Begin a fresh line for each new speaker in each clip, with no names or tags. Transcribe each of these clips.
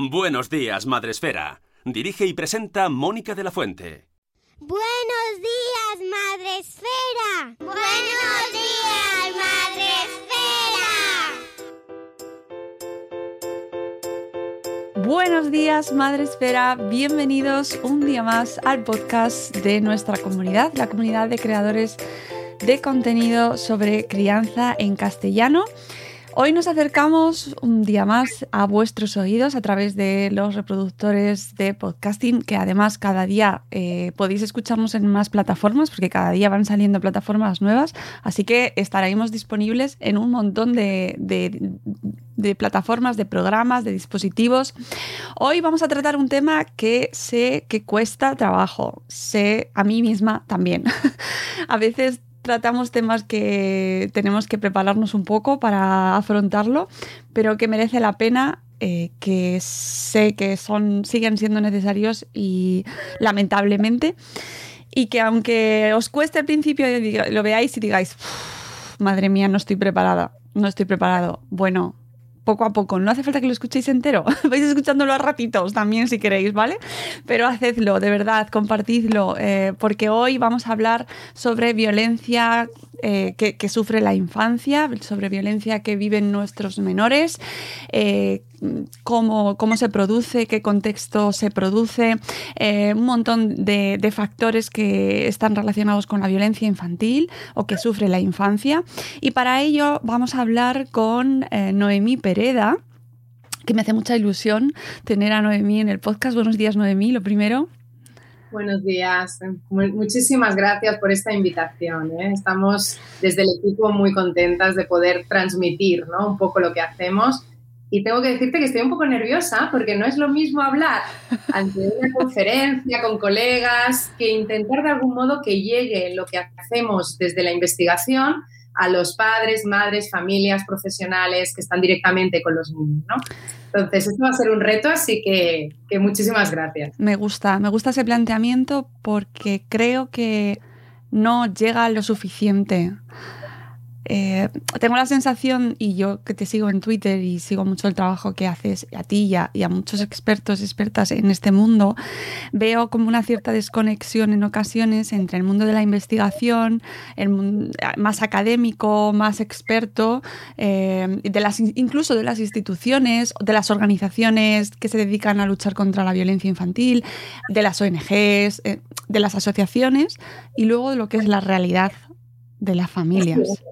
Buenos días, Madre Esfera. Dirige y presenta Mónica de la Fuente.
Buenos días, Madre Esfera. Buenos días, Madre Esfera.
Buenos días, Madre Esfera. Bienvenidos un día más al podcast de nuestra comunidad, la comunidad de creadores de contenido sobre crianza en castellano. Hoy nos acercamos un día más a vuestros oídos a través de los reproductores de podcasting, que además cada día eh, podéis escucharnos en más plataformas, porque cada día van saliendo plataformas nuevas, así que estaremos disponibles en un montón de, plataformas, de programas, de dispositivos. Hoy vamos a tratar un tema que sé que cuesta trabajo, sé a mí misma también. a veces tratamos temas que tenemos que prepararnos un poco para afrontarlo, pero que merece la pena, eh, que sé que son, siguen siendo necesarios y lamentablemente, y que aunque os cueste al principio lo veáis y digáis, madre mía, no estoy preparada, no estoy preparado. Bueno, poco a poco. No hace falta que lo escuchéis entero. Vais escuchándolo a ratitos también si queréis, ¿vale? Pero hacedlo, de verdad, compartidlo, eh, porque hoy vamos a hablar sobre violencia eh, que, que, sufre la infancia, sobre violencia que viven nuestros menores, eh, cómo, cómo, se produce, qué contexto se produce, eh, un montón de, de, factores que están relacionados con la violencia infantil o que sufre la infancia. Y para ello vamos a hablar con eh, Noemí Pereda que me hace mucha ilusión tener a Noemí en el podcast. Buenos días, Noemí, lo primero.
Buenos días. Muchísimas gracias por esta invitación. ¿eh? Estamos desde el equipo muy contentas de poder transmitir ¿no? un poco lo que hacemos. Y tengo que decirte que estoy un poco nerviosa porque no es lo mismo hablar ante una conferencia con colegas que intentar de algún modo que llegue lo que hacemos desde la investigación a los padres, madres, familias, profesionales que están directamente con los niños, ¿no? Entonces, esto va a ser un reto, así que, que, muchísimas gracias.
Me gusta, me gusta ese planteamiento porque creo que no llega lo suficiente. Eh, tengo la sensación, y yo que te sigo en Twitter y sigo mucho el trabajo que haces a ti y a, y a muchos expertos y expertas en este mundo, veo como una cierta desconexión en ocasiones entre el mundo de la investigación, el más académico, más experto, eh, de las, incluso de las instituciones, de las organizaciones que se dedican a luchar contra la violencia infantil, de las ONGs, eh, de las asociaciones, y luego de lo que es la realidad de las familias.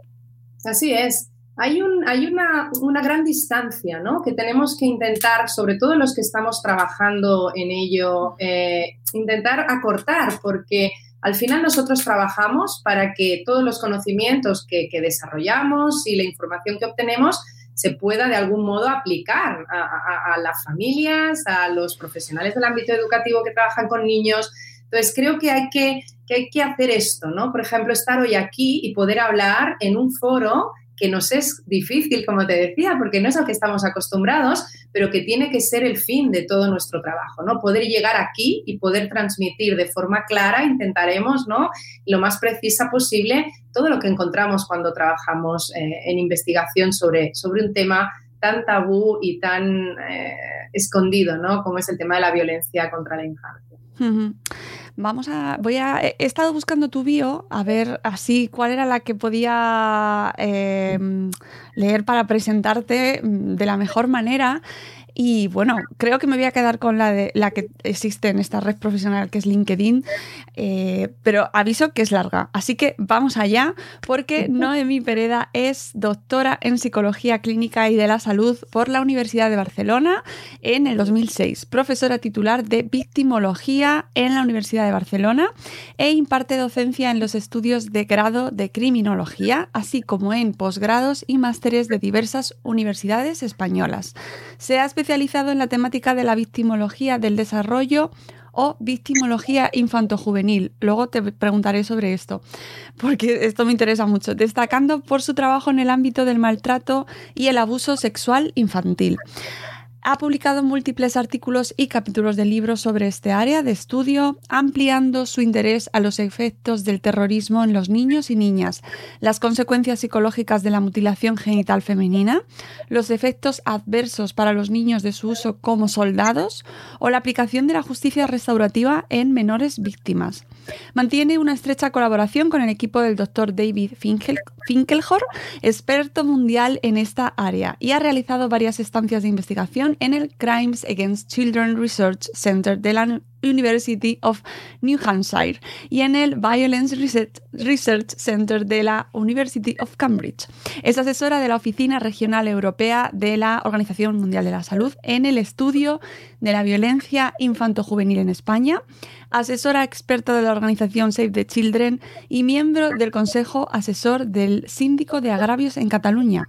Así es. Hay, un, hay una, una, gran distancia ¿no? que tenemos que intentar, sobre todo los que estamos trabajando en ello, eh, intentar acortar, porque al final nosotros trabajamos para que todos los conocimientos que, que desarrollamos y la información que obtenemos se pueda de algún modo aplicar a, las familias, a los profesionales del ámbito educativo que trabajan con niños. Entonces, creo que hay que, que hay que hacer esto, ¿no? Por ejemplo, estar hoy aquí y poder hablar en un foro que nos es difícil, como te decía, porque no es al que estamos acostumbrados, pero que tiene que ser el fin de todo nuestro trabajo, ¿no? Poder llegar aquí y poder transmitir de forma clara, intentaremos, ¿no? Lo más precisa posible todo lo que encontramos cuando trabajamos eh, en investigación sobre, sobre un tema tan tabú y tan eh, escondido, ¿no? Como es el tema de la violencia contra la infancia.
Vamos a, voy a, he estado buscando tu bio a ver así cuál era la que podía eh, leer para presentarte de la mejor manera y bueno, creo que me voy a quedar con la, de, la que existe en esta red profesional que es LinkedIn, eh, pero aviso que es larga. Así que vamos allá porque Noemí Pereda es doctora en Psicología Clínica y de la Salud por la Universidad de Barcelona en el 2006, profesora titular de Victimología en la Universidad de Barcelona e imparte docencia en los estudios de grado de Criminología, así como en posgrados y másteres de diversas universidades españolas. Se ha especializado en la temática de la victimología del desarrollo o victimología infantojuvenil. Luego te preguntaré sobre esto, porque esto me interesa mucho, destacando por su trabajo en el ámbito del maltrato y el abuso sexual infantil. Ha publicado múltiples artículos y capítulos de libros sobre este área de estudio, ampliando su interés a los efectos del terrorismo en los niños y niñas, las consecuencias psicológicas de la mutilación genital femenina, los efectos adversos para los niños de su uso como soldados o la aplicación de la justicia restaurativa en menores víctimas. Mantiene una estrecha colaboración con el equipo del Dr. David Finkel, Finkelhor, experto mundial en esta área, y ha realizado varias estancias de investigación en el Crimes Against Children Research Center de la University of New Hampshire y en el Violence Research Center de la University of Cambridge. Es asesora de la Oficina Regional Europea de la Organización Mundial de la Salud en el estudio de la violencia infanto-juvenil en España, asesora experta de la organización Save the Children y miembro del Consejo Asesor del Síndico de Agravios en Cataluña.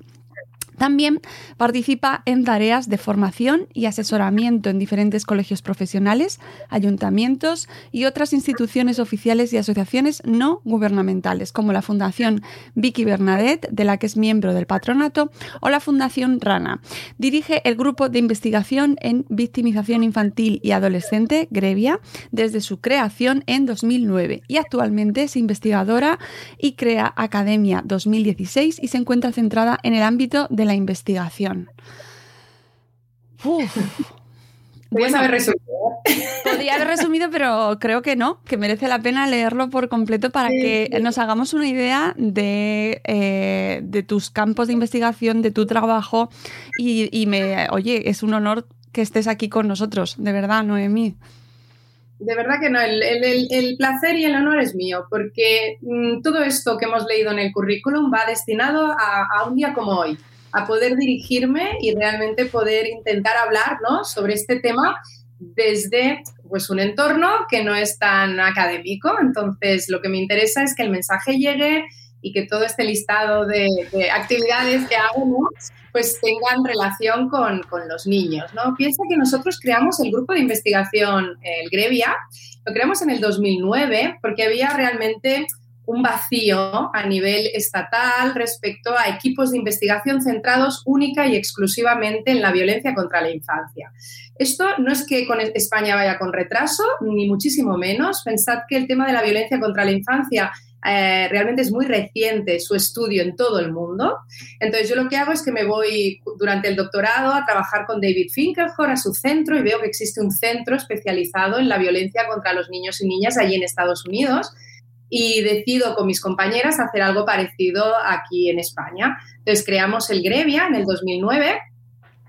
También participa en tareas de formación y asesoramiento en diferentes colegios profesionales, ayuntamientos y otras instituciones oficiales y asociaciones no gubernamentales, como la Fundación Vicky Bernadette, de la que es miembro del patronato, o la Fundación Rana. Dirige el grupo de investigación en victimización infantil y adolescente, Grevia, desde su creación en 2009 y actualmente es investigadora y crea Academia 2016 y se encuentra centrada en el ámbito de la investigación.
Podría haber resumido.
Podría haber resumido, pero creo que no, que merece la pena leerlo por completo para que nos hagamos una idea de, eh, de, tus campos de investigación, de tu trabajo. Y, y, me, oye, es un honor que estés aquí con nosotros, de verdad, Noemí.
De verdad que no, el, el, el, placer y el honor es mío, porque mmm, todo esto que hemos leído en el currículum va destinado a, a un día como hoy a poder dirigirme y realmente poder intentar hablar ¿no? sobre este tema desde pues, un entorno que no es tan académico. Entonces, lo que me interesa es que el mensaje llegue y que todo este listado de, de actividades que hago ¿no? pues tengan relación con, con, los niños. ¿no? Piensa que nosotros creamos el grupo de investigación, el Grevia, lo creamos en el 2009 porque había realmente un vacío a nivel estatal respecto a equipos de investigación centrados única y exclusivamente en la violencia contra la infancia. Esto no es que con España vaya con retraso, ni muchísimo menos. Pensad que el tema de la violencia contra la infancia eh, realmente es muy reciente su estudio en todo el mundo. Entonces yo lo que hago es que me voy durante el doctorado a trabajar con David Finkelhor a su centro y veo que existe un centro especializado en la violencia contra los niños y niñas allí en Estados Unidos y decido con mis compañeras hacer algo parecido aquí en España. Entonces creamos el Grevia en el 2009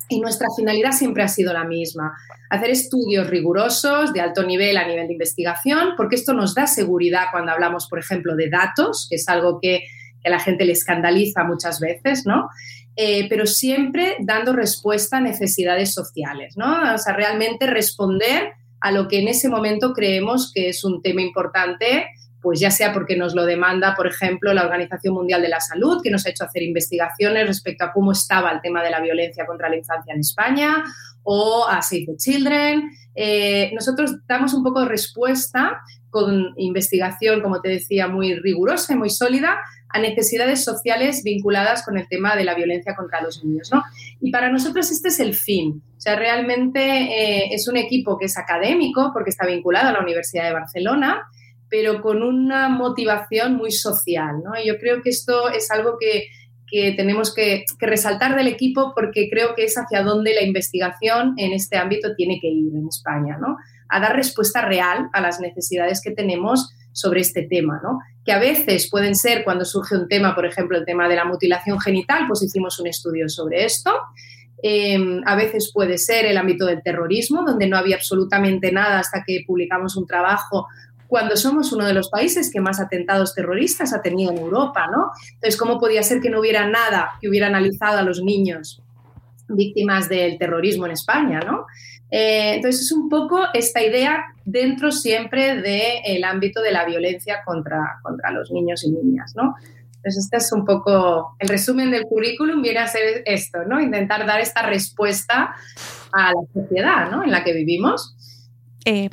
y nuestra finalidad siempre ha sido la misma, hacer estudios rigurosos de alto nivel a nivel de investigación, porque esto nos da seguridad cuando hablamos, por ejemplo, de datos, que es algo que, que a la gente le escandaliza muchas veces, ¿no? Eh, pero siempre dando respuesta a necesidades sociales, ¿no? O sea, realmente responder a lo que en ese momento creemos que es un tema importante pues ya sea porque nos lo demanda, por ejemplo, la Organización Mundial de la Salud, que nos ha hecho hacer investigaciones respecto a cómo estaba el tema de la violencia contra la infancia en España, o a Save the Children. Eh, nosotros damos un poco de respuesta con investigación, como te decía, muy rigurosa y muy sólida a necesidades sociales vinculadas con el tema de la violencia contra los niños. ¿no? Y para nosotros este es el fin. O sea, realmente eh, es un equipo que es académico porque está vinculado a la Universidad de Barcelona, pero con una motivación muy social. ¿no? Y yo creo que esto es algo que, que tenemos que, resaltar del equipo porque creo que es hacia donde la investigación en este ámbito tiene que ir en España. ¿no? a dar respuesta real a las necesidades que tenemos sobre este tema, ¿no? Que a veces pueden ser cuando surge un tema, por ejemplo, el tema de la mutilación genital, pues hicimos un estudio sobre esto. Em, a veces puede ser el ámbito del terrorismo, donde no había absolutamente nada hasta que publicamos un trabajo cuando somos uno de los países que más atentados terroristas ha tenido en Europa, ¿no? Entonces, ¿cómo podía ser que no hubiera nada que hubiera analizado a los niños víctimas del terrorismo en España, ¿no? Eh, entonces es un poco esta idea dentro siempre del ámbito de la violencia contra, contra los niños y niñas, ¿no? Entonces este es un poco, el resumen del currículum viene a ser esto, ¿no? Intentar dar esta respuesta a la sociedad, ¿no? En la que vivimos.
Eh,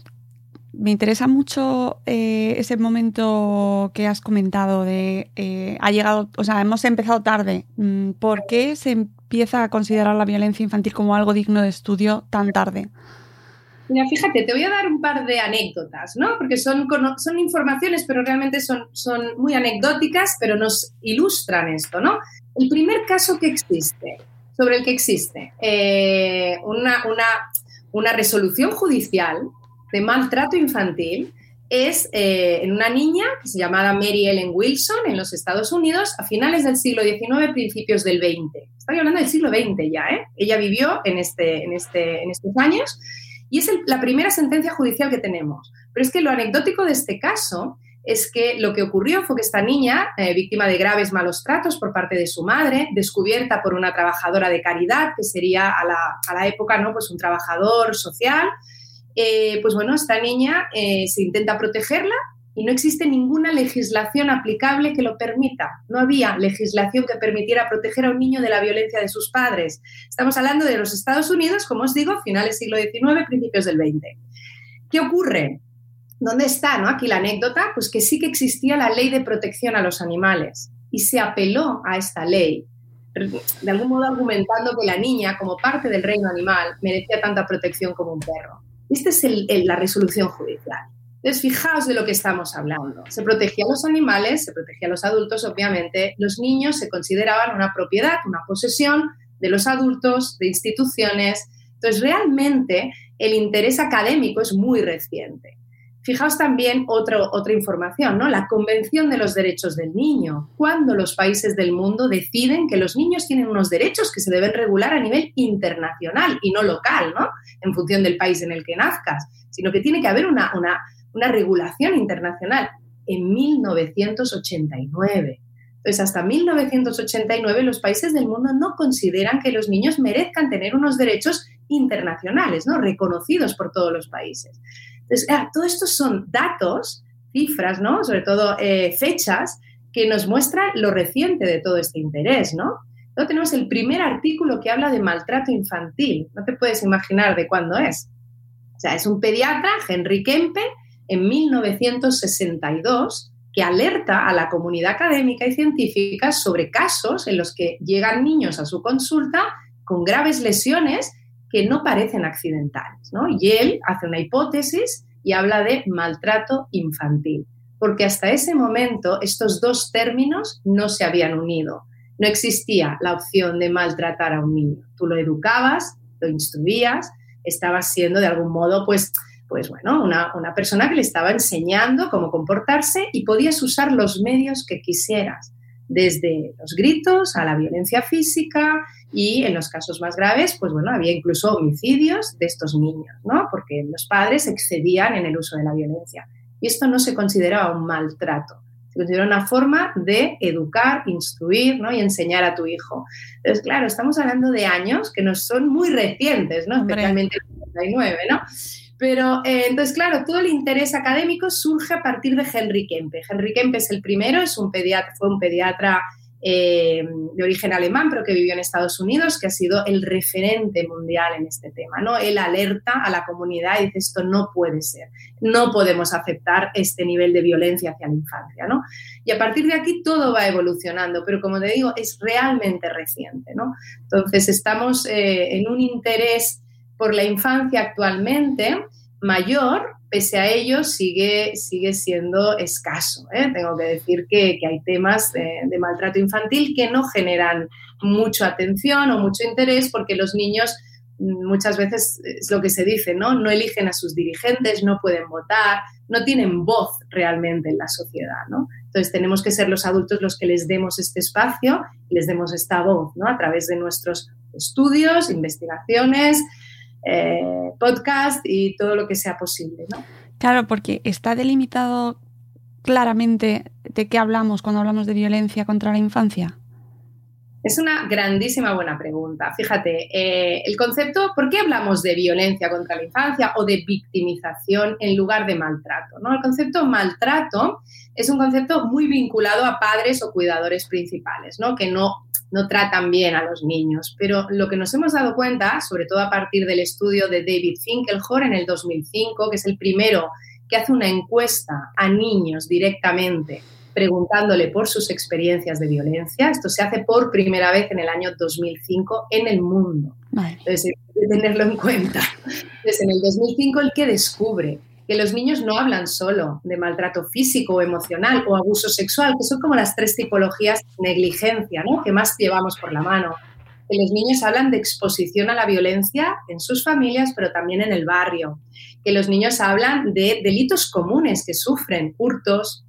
me interesa mucho eh, ese momento que has comentado de ha llegado, o sea, hemos empezado tarde. Mm, ¿Por qué se empieza a considerar la violencia infantil como algo digno de estudio tan tarde?
Mira, fíjate, te voy a dar un par de anécdotas, ¿no? Porque son, son informaciones, pero realmente son, son muy anecdóticas, pero nos ilustran esto, ¿no? El primer caso que existe, sobre el que existe eh, una, una, una resolución judicial de maltrato infantil es eh, en una niña que se llamaba Mary Ellen Wilson en los Estados Unidos a finales del siglo XIX, principios del XX. Estoy hablando del siglo XX ya, ¿eh? Ella vivió en, este, en, este, en estos años y es la primera sentencia judicial que tenemos. Pero es que lo anecdótico de este caso es que lo que ocurrió fue que esta niña, eh, víctima de graves malos tratos por parte de su madre, descubierta por una trabajadora de caridad, que sería a la, a la época ¿no? pues un trabajador social, eh, pues bueno, esta niña eh, se intenta protegerla y no existe ninguna legislación aplicable que lo permita. No había legislación que permitiera proteger a un niño de la violencia de sus padres. Estamos hablando de los Estados Unidos, como os digo, finales siglo XIX, principios del XX. ¿Qué ocurre? ¿Dónde está ¿no? aquí la anécdota? Pues que sí que existía la ley de protección a los animales y se apeló a esta ley, de algún modo argumentando que la niña, como parte del reino animal, merecía tanta protección como un perro. Esta es la resolución judicial. Entonces, fijaos de lo que estamos hablando. Se protegía a los animales, se protegía a los adultos, obviamente. Los niños se consideraban una propiedad, una posesión de los adultos, de instituciones. Entonces, realmente el interés académico es muy reciente. Fijaos también otra información, ¿no? La Convención de los Derechos del Niño. Cuando los países del mundo deciden que los niños tienen unos derechos que se deben regular a nivel internacional y no local, ¿no? En función del país en el que nazcas, sino que tiene que haber una, una regulación internacional. En 1989. Entonces, hasta 1989 los países del mundo no consideran que los niños merezcan tener unos derechos internacionales, ¿no? Reconocidos por todos los países. Entonces, todo son datos, cifras, ¿no? Sobre todo eh, fechas que nos muestran lo reciente de todo este interés, ¿no? Luego tenemos el primer artículo que habla de maltrato infantil. No te puedes imaginar de cuándo es. O sea, es un pediatra, Henry Kempe, en 1962, que alerta a la comunidad académica y científica sobre casos en los que llegan niños a su consulta con graves lesiones que no parecen accidentales. ¿no? Y él hace una hipótesis y habla de maltrato infantil, porque hasta ese momento estos dos términos no se habían unido. No existía la opción de maltratar a un niño. Tú lo educabas, lo instruías, estabas siendo de algún modo, pues, pues bueno, una, una persona que le estaba enseñando cómo comportarse y podías usar los medios que quisieras desde los gritos a la violencia física y en los casos más graves, pues bueno, había incluso homicidios de estos niños, ¿no? Porque los padres excedían en el uso de la violencia. Y esto no se consideraba un maltrato, se considera una forma de educar, instruir ¿no? y enseñar a tu hijo. Entonces, claro, estamos hablando de años que no son muy recientes, ¿no? especialmente el 99, ¿no? Pero eh, entonces, claro, todo el interés académico surge a partir de Henry Kempe. Henry Kempe es el primero, es un pediatra, fue un pediatra eh, de origen alemán, pero que vivió en Estados Unidos, que ha sido el referente mundial en este tema. ¿no? Él alerta a la comunidad y dice esto no puede ser, no podemos aceptar este nivel de violencia hacia la infancia. ¿no? Y a partir de aquí todo va evolucionando, pero como te digo, es realmente reciente. ¿no? Entonces estamos eh, en un interés por la infancia actualmente mayor, pese a ello sigue, sigue siendo escaso. ¿eh? Tengo que decir que, hay temas de, maltrato infantil que no generan mucha atención o mucho interés porque los niños muchas veces es lo que se dice, ¿no? No eligen a sus dirigentes, no pueden votar, no tienen voz realmente en la sociedad, ¿no? Entonces tenemos que ser los adultos los que les demos este espacio les demos esta voz, ¿no? A través de nuestros estudios, investigaciones, eh, podcast y todo lo que sea posible, ¿no?
Claro, porque está delimitado claramente de qué hablamos cuando hablamos de violencia contra la infancia.
Es una grandísima buena pregunta. Fíjate, eh, el concepto, ¿por qué hablamos de violencia contra la infancia o de victimización en lugar de maltrato? ¿no? El concepto maltrato es un concepto muy vinculado a padres o cuidadores principales, ¿no? que no, no tratan bien a los niños. Pero lo que nos hemos dado cuenta, sobre todo a partir del estudio de David Finkelhor en el 2005, que es el primero que hace una encuesta a niños directamente preguntándole por sus experiencias de violencia. Esto se hace por primera vez en el año 2005 en el mundo. Entonces, hay que tenerlo en cuenta. Entonces, en el 2005, el que descubre que los niños no hablan solo de maltrato físico o emocional o abuso sexual, que son como las tres tipologías de negligencia ¿no? que más llevamos por la mano. Que los niños hablan de exposición a la violencia en sus familias, pero también en el barrio. Que los niños hablan de delitos comunes que sufren, hurtos,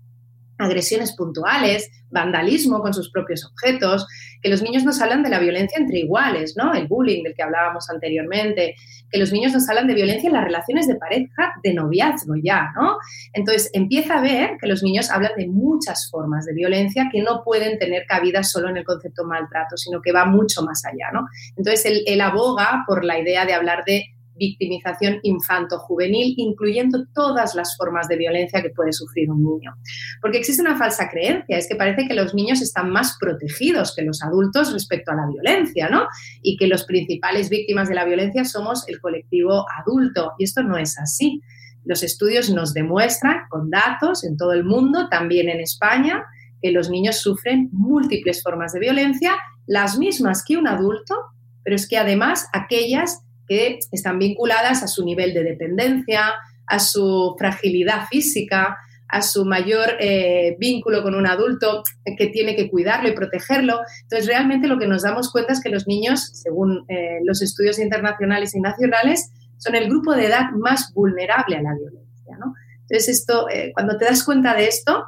agresiones puntuales, vandalismo con sus propios objetos, que los niños nos hablan de la violencia entre iguales, ¿no? El bullying del que hablábamos anteriormente, que los niños nos hablan de violencia en las relaciones de pareja, de noviazgo ya, ¿no? Entonces empieza a ver que los niños hablan de muchas formas de violencia que no pueden tener cabida solo en el concepto maltrato, sino que va mucho más allá, ¿no? Entonces él, él aboga por la idea de hablar de victimización infanto-juvenil, incluyendo todas las formas de violencia que puede sufrir un niño. Porque existe una falsa creencia, es que parece que los niños están más protegidos que los adultos respecto a la violencia, ¿no? Y que los principales víctimas de la violencia somos el colectivo adulto. Y esto no es así. Los estudios nos demuestran con datos en todo el mundo, también en España, que los niños sufren múltiples formas de violencia, las mismas que un adulto, pero es que además aquellas que están vinculadas a su nivel de dependencia, a su fragilidad física, a su mayor eh, vínculo con un adulto que tiene que cuidarlo y protegerlo. Entonces, realmente lo que nos damos cuenta es que los niños, según eh, los estudios internacionales y nacionales, son el grupo de edad más vulnerable a la violencia. ¿no? Entonces, esto, eh, cuando te das cuenta de esto,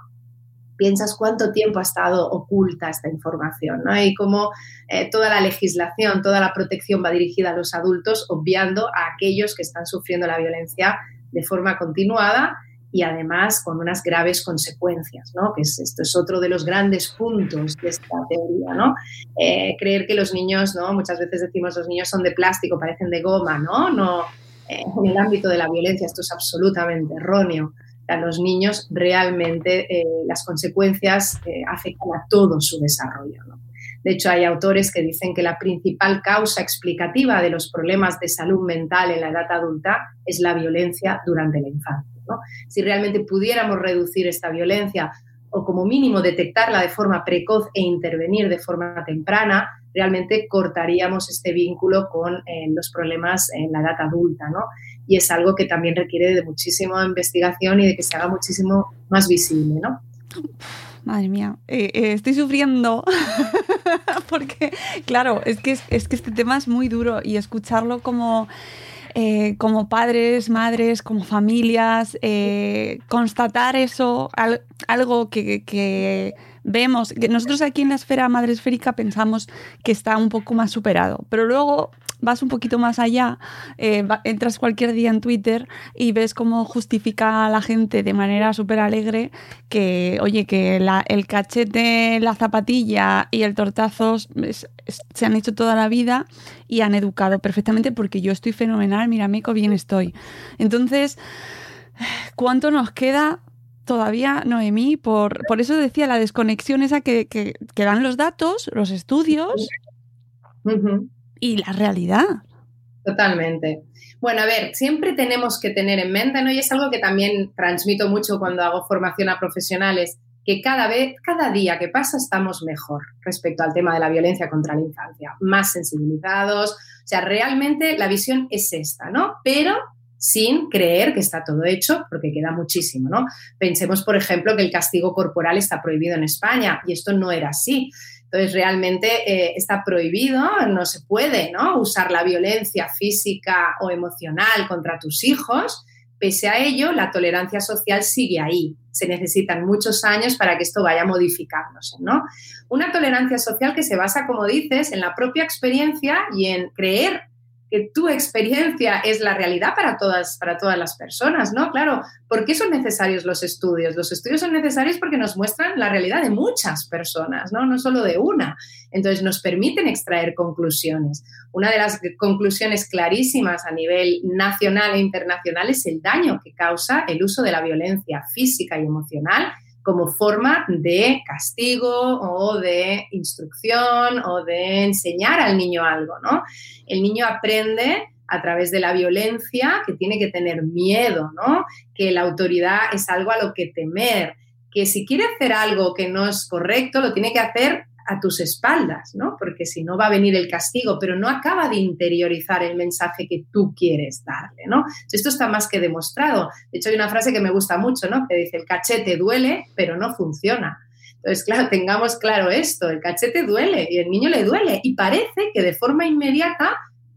piensas cuánto tiempo ha estado oculta esta información, ¿no? Y cómo eh, toda la legislación, toda la protección va dirigida a los adultos, obviando a aquellos que están sufriendo la violencia de forma continuada y además con unas graves consecuencias, ¿no? Que es, esto es otro de los grandes puntos de esta teoría, ¿no? Eh, creer que los niños, ¿no? Muchas veces decimos los niños son de plástico, parecen de goma, ¿no? No, eh, en el ámbito de la violencia esto es absolutamente erróneo a los niños realmente eh, las consecuencias eh, afectan a todo su desarrollo. De hecho, hay autores que dicen que la principal causa explicativa de los problemas de salud mental en la edad adulta es la violencia durante la infancia. Si realmente pudiéramos reducir esta violencia o como mínimo detectarla de forma precoz e intervenir de forma temprana, realmente cortaríamos este vínculo con eh, los problemas en la edad adulta, ¿no? Y es algo que también requiere de muchísima investigación y de que se haga muchísimo más visible, ¿no?
Madre mía, eh, eh, estoy sufriendo porque, claro, es que, es que este tema es muy duro y escucharlo como como padres, madres, como familias, constatar eso, algo que, vemos, que nosotros aquí en la esfera madre esférica pensamos que está un poco más superado, pero luego vas un poquito más allá, eh, entras cualquier día en Twitter y ves cómo justifica a la gente de manera súper alegre que, oye, que el cachete, la zapatilla y el tortazo se han hecho toda la vida y han educado perfectamente porque yo estoy fenomenal, mira, Meco, bien estoy. Entonces, ¿cuánto nos queda todavía, Noemí? Por, por eso decía la desconexión esa que, que, dan los datos, los estudios y la realidad.
Totalmente. Bueno, a ver, siempre tenemos que tener en mente, ¿no? Y es algo que también transmito mucho cuando hago formación a profesionales, que cada vez, cada día que pasa estamos mejor respecto al tema de la violencia contra la infancia, más sensibilizados, o sea, realmente la visión es esta, ¿no? Pero sin creer que está todo hecho, porque queda muchísimo, ¿no? Pensemos, por ejemplo, que el castigo corporal está prohibido en España y esto no era así. Entonces, realmente eh, está prohibido, no se puede ¿no? usar la violencia física o emocional contra tus hijos. Pese a ello, la tolerancia social sigue ahí. Se necesitan muchos años para que esto vaya modificándose, ¿no? Una tolerancia social que se basa, como dices, en la propia experiencia y en creer que tu experiencia es la realidad para todas, para todas las personas, ¿no? Claro, ¿por qué son necesarios los estudios? Los estudios son necesarios porque nos muestran la realidad de muchas personas, ¿no? No solo de una. Entonces, nos permiten extraer conclusiones. Una de las conclusiones clarísimas a nivel nacional e internacional es el daño que causa el uso de la violencia física y emocional como forma de castigo o de instrucción o de enseñar al niño algo, ¿no? El niño aprende a través de la violencia que tiene que tener miedo, ¿no? Que la autoridad es algo a lo que temer, que si quiere hacer algo que no es correcto, lo tiene que hacer a tus espaldas, ¿no? Porque si no va a venir el castigo, pero no acaba de interiorizar el mensaje que tú quieres darle, ¿no? Esto está más que demostrado. De hecho, hay una frase que me gusta mucho, ¿no? Que dice, el cachete duele, pero no funciona. Entonces, claro, tengamos claro esto, el cachete duele y el niño le duele y parece que de forma inmediata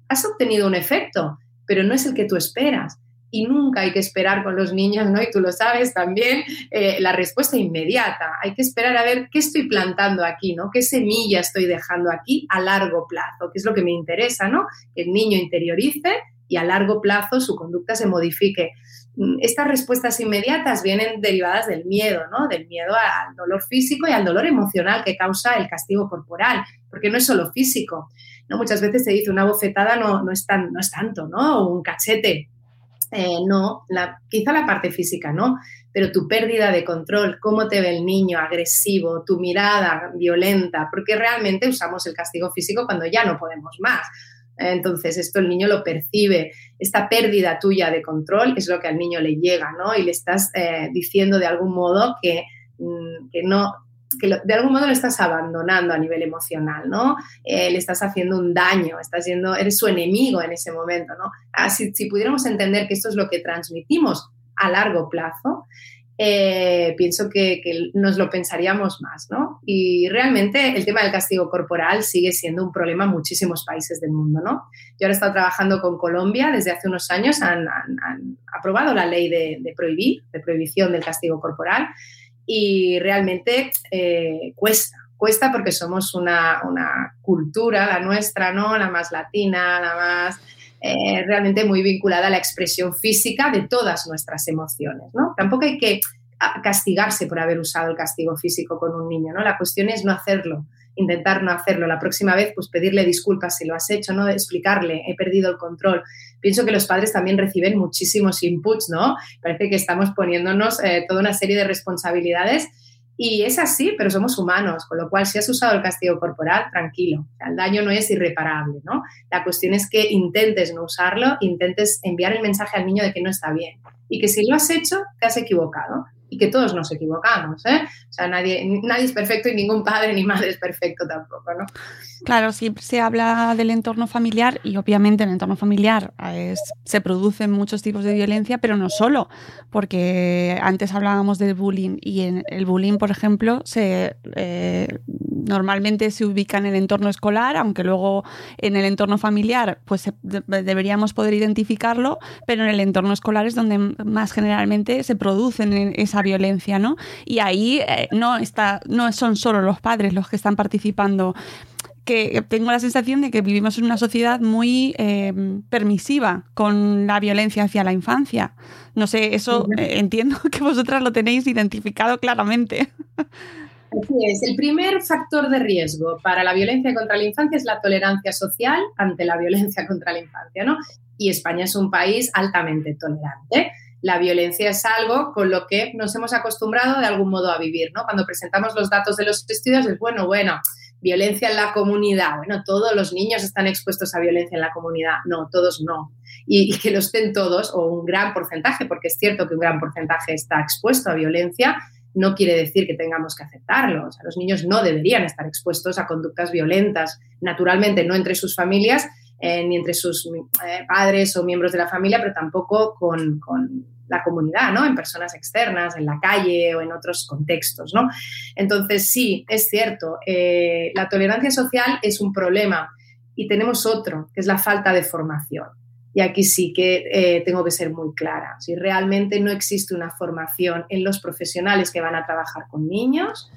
has obtenido un efecto, pero no es el que tú esperas y nunca hay que esperar con los niños, ¿no? Y tú lo sabes también, eh, la respuesta inmediata. Hay que esperar a ver qué estoy plantando aquí, ¿no? ¿Qué semilla estoy dejando aquí a largo plazo? Que es lo que me interesa, ¿no? Que el niño interiorice y a largo plazo su conducta se modifique. Mm, estas respuestas inmediatas vienen derivadas del miedo, ¿no? Del miedo al dolor físico y al dolor emocional que causa el castigo corporal, porque no es solo físico. ¿no? Muchas veces se dice una bofetada no, no, es, tan, no es tanto, ¿no? Un cachete, eh, no, quizá la parte física no, pero tu pérdida de control, cómo te ve el niño agresivo, tu mirada violenta, porque realmente usamos el castigo físico cuando ya no podemos más. Entonces, esto el niño lo percibe. Esta pérdida tuya de control es lo que al niño le llega, ¿no? Y le estás eh, diciendo de algún modo que, mm, que no, que de algún modo lo estás abandonando a nivel emocional, ¿no? Eh, le estás haciendo un daño, estás siendo, eres su enemigo en ese momento, ¿no? Ah, si, pudiéramos entender que esto es lo que transmitimos a largo plazo, eh, pienso que, nos lo pensaríamos más, ¿no? Y realmente el tema del castigo corporal sigue siendo un problema en muchísimos países del mundo, ¿no? Yo ahora he estado trabajando con Colombia desde hace unos años, han, aprobado la ley de, de prohibir, de prohibición del castigo corporal, y realmente eh, cuesta, cuesta porque somos una, cultura, la nuestra, ¿no? La más latina, la más eh, realmente muy vinculada a la expresión física de todas nuestras emociones, ¿no? Tampoco hay que castigarse por haber usado el castigo físico con un niño, ¿no? La cuestión es no hacerlo, intentar no hacerlo. La próxima vez, pues pedirle disculpas si lo has hecho, ¿no? Explicarle, he perdido el control. Pienso que los padres también reciben muchísimos inputs, ¿no? Parece que estamos poniéndonos eh, toda una serie de responsabilidades y es así, pero somos humanos, con lo cual si has usado el castigo corporal, tranquilo, el daño no es irreparable, ¿no? La cuestión es que intentes no usarlo, intentes enviar el mensaje al niño de que no está bien y que si lo has hecho, te has equivocado y que todos nos equivocamos, ¿eh? O sea, nadie, nadie es perfecto y ningún padre ni madre es perfecto tampoco, ¿no?
Claro, siempre se habla del entorno familiar y obviamente en el entorno familiar se producen muchos tipos de violencia, pero no solo, porque antes hablábamos del bullying y en el bullying, por ejemplo, se eh, normalmente se ubica en el entorno escolar, aunque luego en el entorno familiar pues deberíamos poder identificarlo, pero en el entorno escolar es donde más generalmente se producen esa violencia, ¿no? Y ahí eh, no está, no son solo los padres los que están participando que tengo la sensación de que vivimos en una sociedad muy eh, permisiva con la violencia hacia la infancia. No sé, eso eh, entiendo que vosotras lo tenéis identificado claramente.
Así es. El primer factor de riesgo para la violencia contra la infancia es la tolerancia social ante la violencia contra la infancia, ¿no? Y España es un país altamente tolerante. La violencia es algo con lo que nos hemos acostumbrado de algún modo a vivir, ¿no? Cuando presentamos los datos de los estudios es bueno, bueno, violencia en la comunidad. Bueno, todos los niños están expuestos a violencia en la comunidad. No, todos no. Y, que lo estén todos, o un gran porcentaje, porque es cierto que un gran porcentaje está expuesto a violencia, no quiere decir que tengamos que aceptarlo. O sea, los niños no deberían estar expuestos a conductas violentas, naturalmente no entre sus familias, eh, ni entre sus eh, padres o miembros de la familia, pero tampoco con, con la comunidad, ¿no? En personas externas, en la calle o en otros contextos, ¿no? Entonces, sí, es cierto, eh, la tolerancia social es un problema y tenemos otro, que es la falta de formación. Y aquí sí que eh, tengo que ser muy clara. Si realmente no existe una formación en los profesionales que van a trabajar con niños,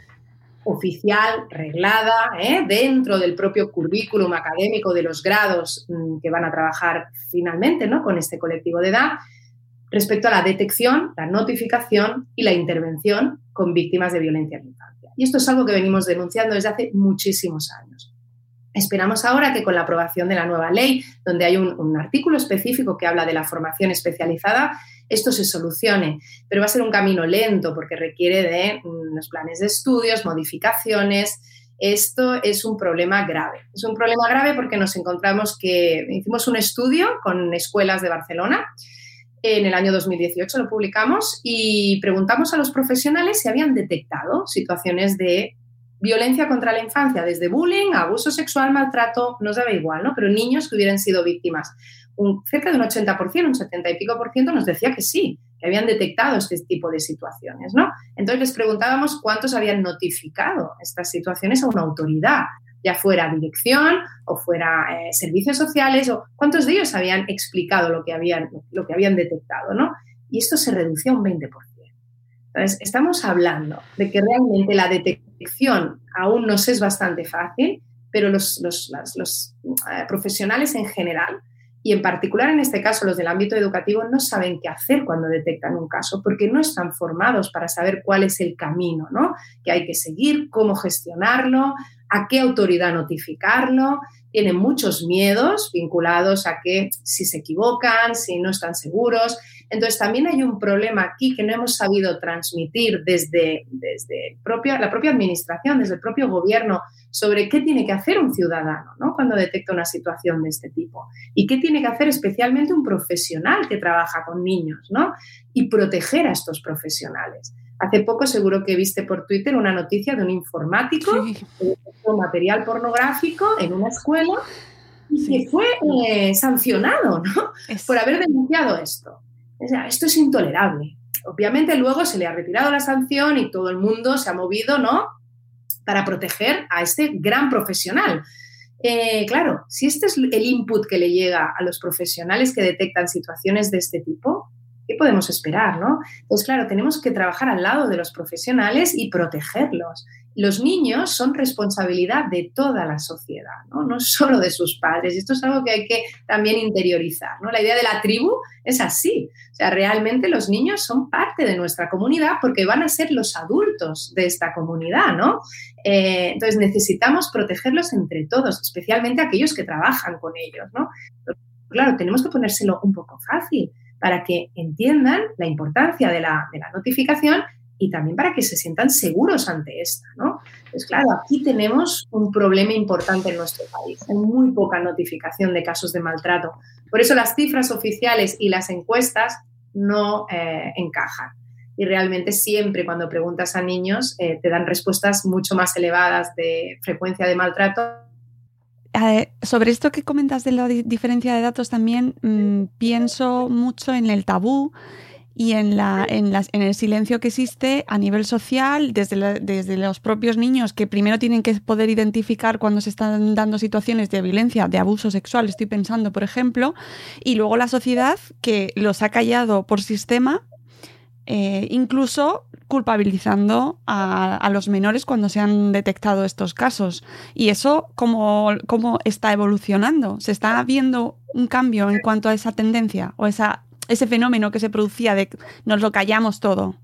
oficial, reglada, ¿eh? dentro del propio currículum académico de los grados mm, que van a trabajar finalmente ¿no? con este colectivo de edad, respecto a la detección, la notificación y la intervención con víctimas de violencia en la infancia. Y esto es algo que venimos denunciando desde hace muchísimos años. Esperamos ahora que con la aprobación de la nueva ley, donde hay un, un artículo específico que habla de la formación especializada, esto se solucione, pero va a ser un camino lento porque requiere de unos planes de estudios, modificaciones. Esto es un problema grave. Es un problema grave porque nos encontramos que hicimos un estudio con escuelas de Barcelona. En el año 2018 lo publicamos y preguntamos a los profesionales si habían detectado situaciones de violencia contra la infancia, desde bullying, abuso sexual, maltrato, nos daba igual, ¿no? Pero niños que hubieran sido víctimas cerca de un 80%, un 70 y pico por ciento nos decía que sí, que habían detectado este tipo de situaciones, ¿no? Entonces les preguntábamos cuántos habían notificado estas situaciones a una autoridad, ya fuera dirección o fuera eh, servicios sociales, o cuántos de ellos habían explicado lo que habían, lo que habían detectado, ¿no? Y esto se redució a un 20%. Entonces, estamos hablando de que realmente la detección aún nos es bastante fácil, pero los, los, los eh, profesionales en general y en particular en este caso los del ámbito educativo no saben qué hacer cuando detectan un caso porque no están formados para saber cuál es el camino ¿no? que hay que seguir, cómo gestionarlo, a qué autoridad notificarlo. Tienen muchos miedos vinculados a que si se equivocan, si no están seguros. Entonces también hay un problema aquí que no hemos sabido transmitir desde, desde la propia administración, desde el propio gobierno, sobre qué tiene que hacer un ciudadano ¿no? cuando detecta una situación de este tipo y qué tiene que hacer especialmente un profesional que trabaja con niños ¿no? y proteger a estos profesionales. Hace poco seguro que viste por Twitter una noticia de un informático que detectó material pornográfico en una escuela y que fue eh, sancionado ¿no? por haber denunciado esto. O sea, esto es intolerable. Obviamente luego se le ha retirado la sanción y todo el mundo se ha movido, ¿no? Para proteger a este gran profesional. Eh, claro, si este es el input que le llega a los profesionales que detectan situaciones de este tipo, ¿qué podemos esperar, no? Pues claro, tenemos que trabajar al lado de los profesionales y protegerlos los niños son responsabilidad de toda la sociedad, ¿no? no solo de sus padres. Esto es algo que hay que también interiorizar. ¿no? La idea de la tribu es así. O sea, realmente los niños son parte de nuestra comunidad porque van a ser los adultos de esta comunidad, ¿no? Eh, entonces necesitamos protegerlos entre todos, especialmente aquellos que trabajan con ellos, ¿no? claro, tenemos que ponérselo un poco fácil para que entiendan la importancia de la, de la notificación y también para que se sientan seguros ante esta, ¿no? Pues claro, aquí tenemos un problema importante en nuestro país. Hay muy poca notificación de casos de maltrato. Por eso las cifras oficiales y las encuestas no eh, encajan. Y realmente siempre cuando preguntas a niños eh, te dan respuestas mucho más elevadas de frecuencia de maltrato
sobre esto que comentas de la diferencia de datos también mm, pienso mucho en el tabú y en, la, en, las, en el silencio que existe a nivel social, desde, desde los propios niños que primero tienen que poder identificar cuando se están dando situaciones de violencia, de abuso sexual, estoy pensando, por ejemplo, y luego la sociedad que los ha callado por sistema, eh, incluso culpabilizando a, a, los menores cuando se han detectado estos casos. Y eso, ¿cómo, ¿cómo está evolucionando? ¿Se está viendo un cambio en cuanto a esa tendencia o esa ese fenómeno que se producía de nos lo callamos todo.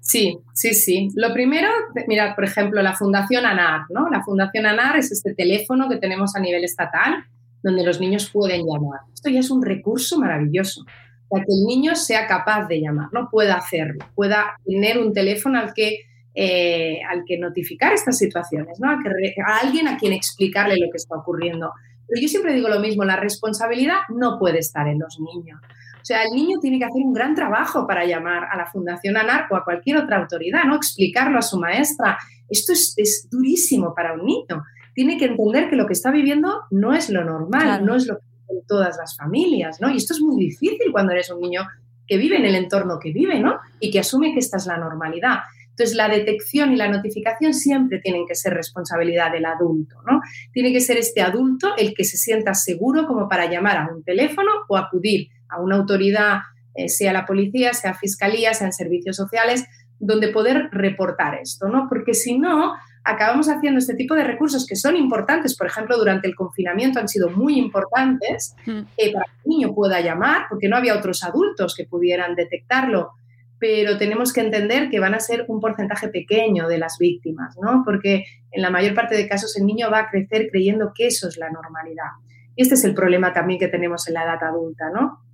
Sí, sí, sí. Lo primero, mirad, por ejemplo, la Fundación ANAR, ¿no? La Fundación ANAR es este teléfono que tenemos a nivel estatal donde los niños pueden llamar. Esto ya es un recurso maravilloso para que el niño sea capaz de llamar, ¿no? Pueda hacerlo, pueda tener un teléfono al que, eh, al que notificar estas situaciones, ¿no? A, a alguien a quien explicarle lo que está ocurriendo. Pero yo siempre digo lo mismo, la responsabilidad no puede estar en los niños. O sea, el niño tiene que hacer un gran trabajo para llamar a la Fundación ANAR o a cualquier otra autoridad, ¿no? Explicarlo a su maestra. Esto es, durísimo para un niño. Tiene que entender que lo que está viviendo no es lo normal, no es lo que en todas las familias, ¿no? Y esto es muy difícil cuando eres un niño que vive en el entorno que vive, ¿no? Y que asume que esta es la normalidad. Entonces, la detección y la notificación siempre tienen que ser responsabilidad del adulto, ¿no? Tiene que ser este adulto el que se sienta seguro como para llamar a un teléfono o acudir a una autoridad, eh, sea la policía, sea fiscalía, sean servicios sociales, donde poder reportar esto, ¿no? Porque si no, acabamos haciendo este tipo de recursos que son importantes, por ejemplo, durante el confinamiento han sido muy importantes eh, para que el niño pueda llamar, porque no había otros adultos que pudieran detectarlo pero tenemos que entender que van a ser un porcentaje pequeño de las víctimas, ¿no? Porque en la mayor parte de casos el niño va a crecer creyendo que eso es la normalidad. Y este es el problema también que tenemos en la edad adulta, ¿no?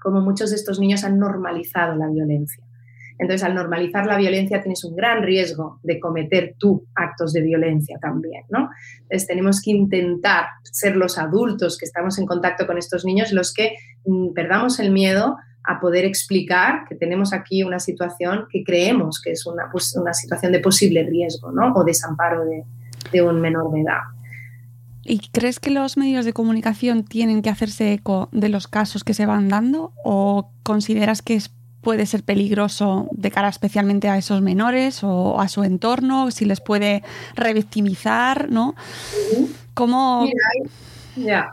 Como muchos de estos niños han normalizado la violencia. Entonces, al normalizar la violencia tienes un gran riesgo de cometer tú actos de violencia también, ¿no? Entonces, tenemos que intentar ser los adultos que estamos en contacto con estos niños los que mm, perdamos el miedo a poder explicar que tenemos aquí una situación que creemos que es una, pues, una situación de posible riesgo ¿no? o desamparo de, de un menor de edad.
¿Y crees que los medios de comunicación tienen que hacerse eco de los casos que se van dando o consideras que puede ser peligroso de cara especialmente a esos menores o a su entorno, si les puede revictimizar, ¿no? ¿Cómo...?
ya,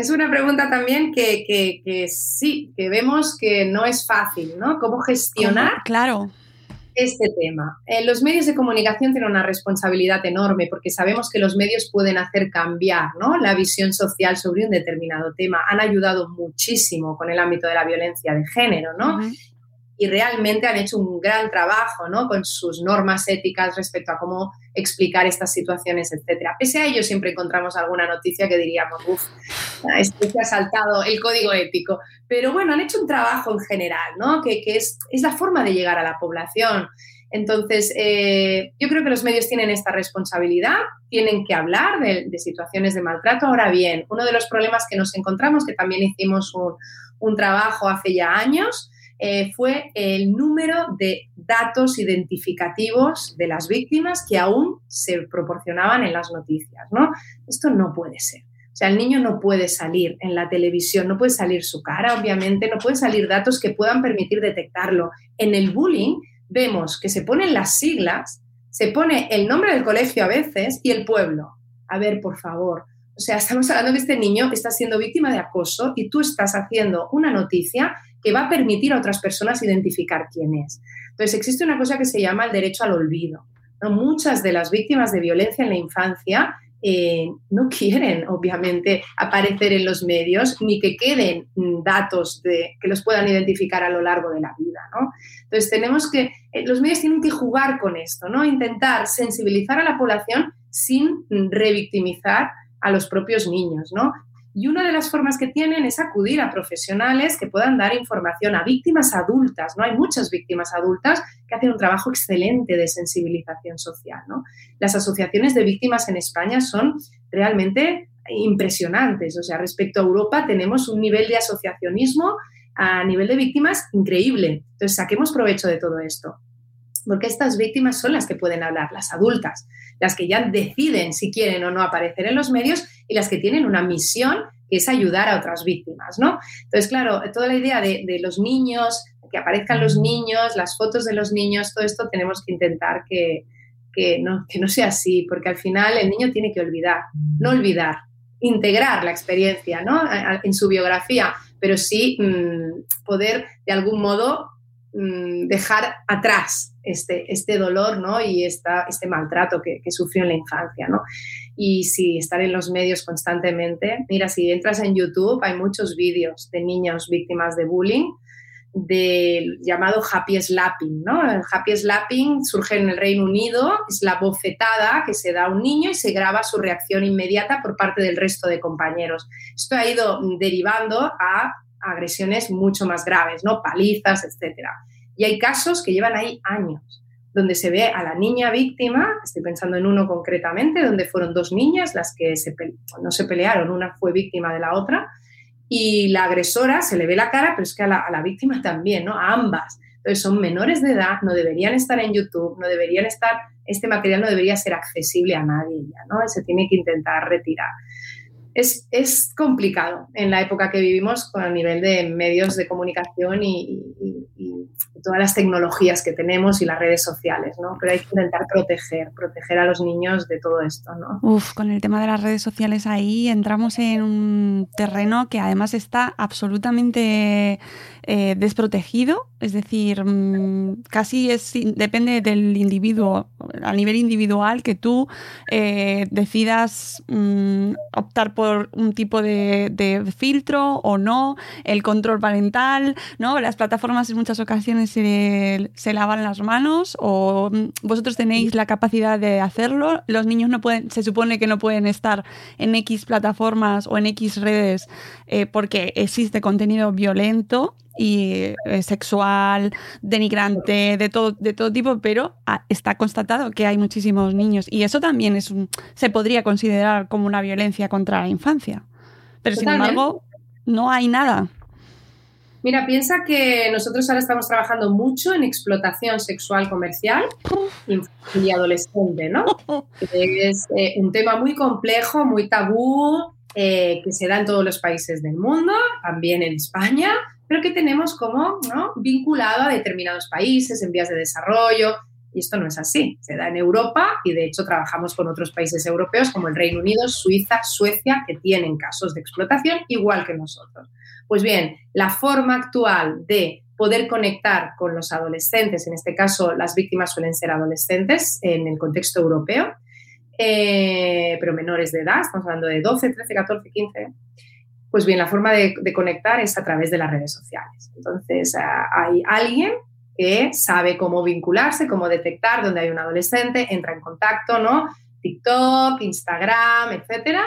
es una pregunta también que, sí, que vemos que no es fácil, ¿no? ¿Cómo gestionar
claro.
este tema? Eh, los medios de comunicación tienen una responsabilidad enorme porque sabemos que los medios pueden hacer cambiar ¿no? la visión social sobre un determinado tema. Han ayudado muchísimo con el ámbito de la violencia de género, ¿no? Y realmente han hecho un gran trabajo ¿no? con sus normas éticas respecto a cómo explicar estas situaciones, etcétera. Pese a ello, siempre encontramos alguna noticia que diríamos, uff, este se ha saltado el código ético. Pero bueno, han hecho un trabajo en general, ¿no? que, es, es, la forma de llegar a la población. Entonces, eh, yo creo que los medios tienen esta responsabilidad, tienen que hablar de, de, situaciones de maltrato. Ahora bien, uno de los problemas que nos encontramos, que también hicimos un, un trabajo hace ya años, eh, fue el número de datos identificativos de las víctimas que aún se proporcionaban en las noticias. ¿no? Esto no puede ser. O sea, el niño no puede salir en la televisión, no puede salir su cara, obviamente, no pueden salir datos que puedan permitir detectarlo. En el bullying vemos que se ponen las siglas, se pone el nombre del colegio a veces y el pueblo. A ver, por favor. O sea, estamos hablando que este niño está siendo víctima de acoso y tú estás haciendo una noticia que va a permitir a otras personas identificar quién es. Entonces, existe una cosa que se llama el derecho al olvido. Muchas de las víctimas de violencia en la infancia eh, no quieren, obviamente, aparecer en los medios ni que queden datos de, que los puedan identificar a lo largo de la vida. Entonces, tenemos que, eh, los medios tienen que jugar con esto, ¿no? intentar sensibilizar a la población sin revictimizar a los propios niños, ¿no? Y una de las formas que tienen es acudir a profesionales que puedan dar información a víctimas adultas. ¿no? Hay muchas víctimas adultas que hacen un trabajo excelente de sensibilización social. Las asociaciones de víctimas en España son realmente impresionantes. O sea, respecto a Europa tenemos un nivel de asociacionismo a nivel de víctimas increíble. Entonces, saquemos provecho de todo esto. Porque estas víctimas son las que pueden hablar, las adultas, las que ya deciden si quieren o no aparecer en los medios y las que tienen una misión que es ayudar a otras víctimas, ¿no? Entonces, claro, toda la idea de, los niños, que aparezcan los niños, las fotos de los niños, todo esto tenemos que intentar que, no, que no sea así, porque al final el niño tiene que olvidar, no olvidar, integrar la experiencia ¿no? en su biografía, pero sí mm, poder de algún modo mm, dejar atrás este, este dolor ¿no? y esta, este maltrato que, sufrió en la infancia. ¿no? y si estar en los medios constantemente. Mira, si entras en YouTube hay muchos vídeos de niños víctimas de bullying del llamado happy slapping, ¿no? El happy slapping surge en el Reino Unido, es la bofetada que se da a un niño y se graba su reacción inmediata por parte del resto de compañeros. Esto ha ido derivando a agresiones mucho más graves, ¿no? Palizas, etcétera. Y hay casos que llevan ahí años donde se ve a la niña víctima, estoy pensando en uno concretamente, donde fueron dos niñas las que no se pelearon, una fue víctima de la otra, y la agresora se le ve la cara, pero es que a la, víctima también, ¿no? A ambas. Entonces son menores de edad, no deberían estar en YouTube, no deberían estar, este material no debería ser accesible a nadie ¿no? Se tiene que intentar retirar. Es, es, complicado en la época que vivimos con el nivel de medios de comunicación y, y, todas las tecnologías que tenemos y las redes sociales, ¿no? Pero hay que intentar proteger, proteger a los niños de todo esto, ¿no?
Uf, con el tema de las redes sociales ahí entramos en un terreno que además está absolutamente eh, desprotegido, es decir, mmm, casi es, depende del individuo, a nivel individual, que tú eh, decidas mmm, optar por un tipo de, de, filtro o no, el control parental, ¿no? Las plataformas en muchas ocasiones se, se lavan las manos o mm, vosotros tenéis la capacidad de hacerlo, los niños no pueden, se supone que no pueden estar en X plataformas o en X redes eh, porque existe contenido violento y eh, sexual, denigrante, de todo, de todo tipo, pero ah, está constatado que hay muchísimos niños y eso también es un, se podría considerar como una violencia contra la infancia. Pero Totalmente. sin embargo, no hay nada.
Mira, piensa que nosotros ahora estamos trabajando mucho en explotación sexual comercial infantil y adolescente, ¿no? Es eh, un tema muy complejo, muy tabú, eh, que se da en todos los países del mundo, también en España, pero que tenemos como vinculado a determinados países en vías de desarrollo. Y esto no es así. Se da en Europa y de hecho trabajamos con otros países europeos como el Reino Unido, Suiza, Suecia, que tienen casos de explotación igual que nosotros. Pues bien, la forma actual de poder conectar con los adolescentes, en este caso las víctimas suelen ser adolescentes en el contexto europeo, eh, pero menores de edad, estamos hablando de 12, 13, 14, 15, pues bien, la forma de, conectar es a través de las redes sociales. Entonces, hay alguien que sabe cómo vincularse, cómo detectar dónde hay un adolescente, entra en contacto, ¿no? TikTok, Instagram, etcétera,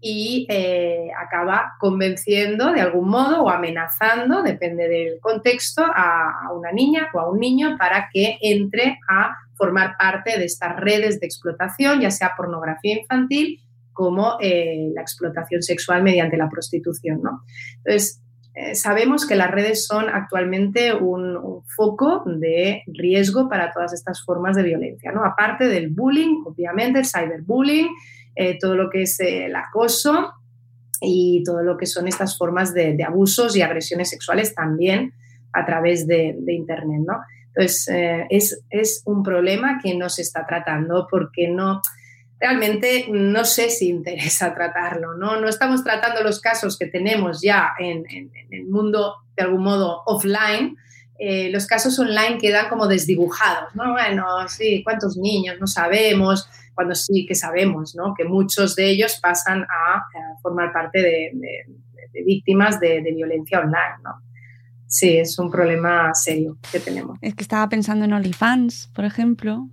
y eh, acaba convenciendo de algún modo o amenazando, depende del contexto, a, a, una niña o a un niño para que entre a formar parte de estas redes de explotación, ya sea pornografía infantil como eh, la explotación sexual mediante la prostitución. ¿no? Entonces, eh, sabemos que las redes son actualmente un, un, foco de riesgo para todas estas formas de violencia, ¿no? aparte del bullying, obviamente, el cyberbullying, eh, todo lo que es el acoso y todo lo que son estas formas de, de abusos y agresiones sexuales también a través de, de Internet. ¿no? Entonces, eh, es, es un problema que no se está tratando porque no realmente no sé si interesa tratarlo, ¿no? No estamos tratando los casos que tenemos ya en, en, en el mundo, de algún modo, offline. Eh, los casos online quedan como desdibujados, ¿no? Bueno, sí, ¿cuántos niños? No sabemos, cuando sí que sabemos, ¿no? Que muchos de ellos pasan a, a formar parte de, de, de víctimas de, violencia online, ¿no? Sí, es un problema serio que tenemos.
Es que estaba pensando en OnlyFans, por ejemplo.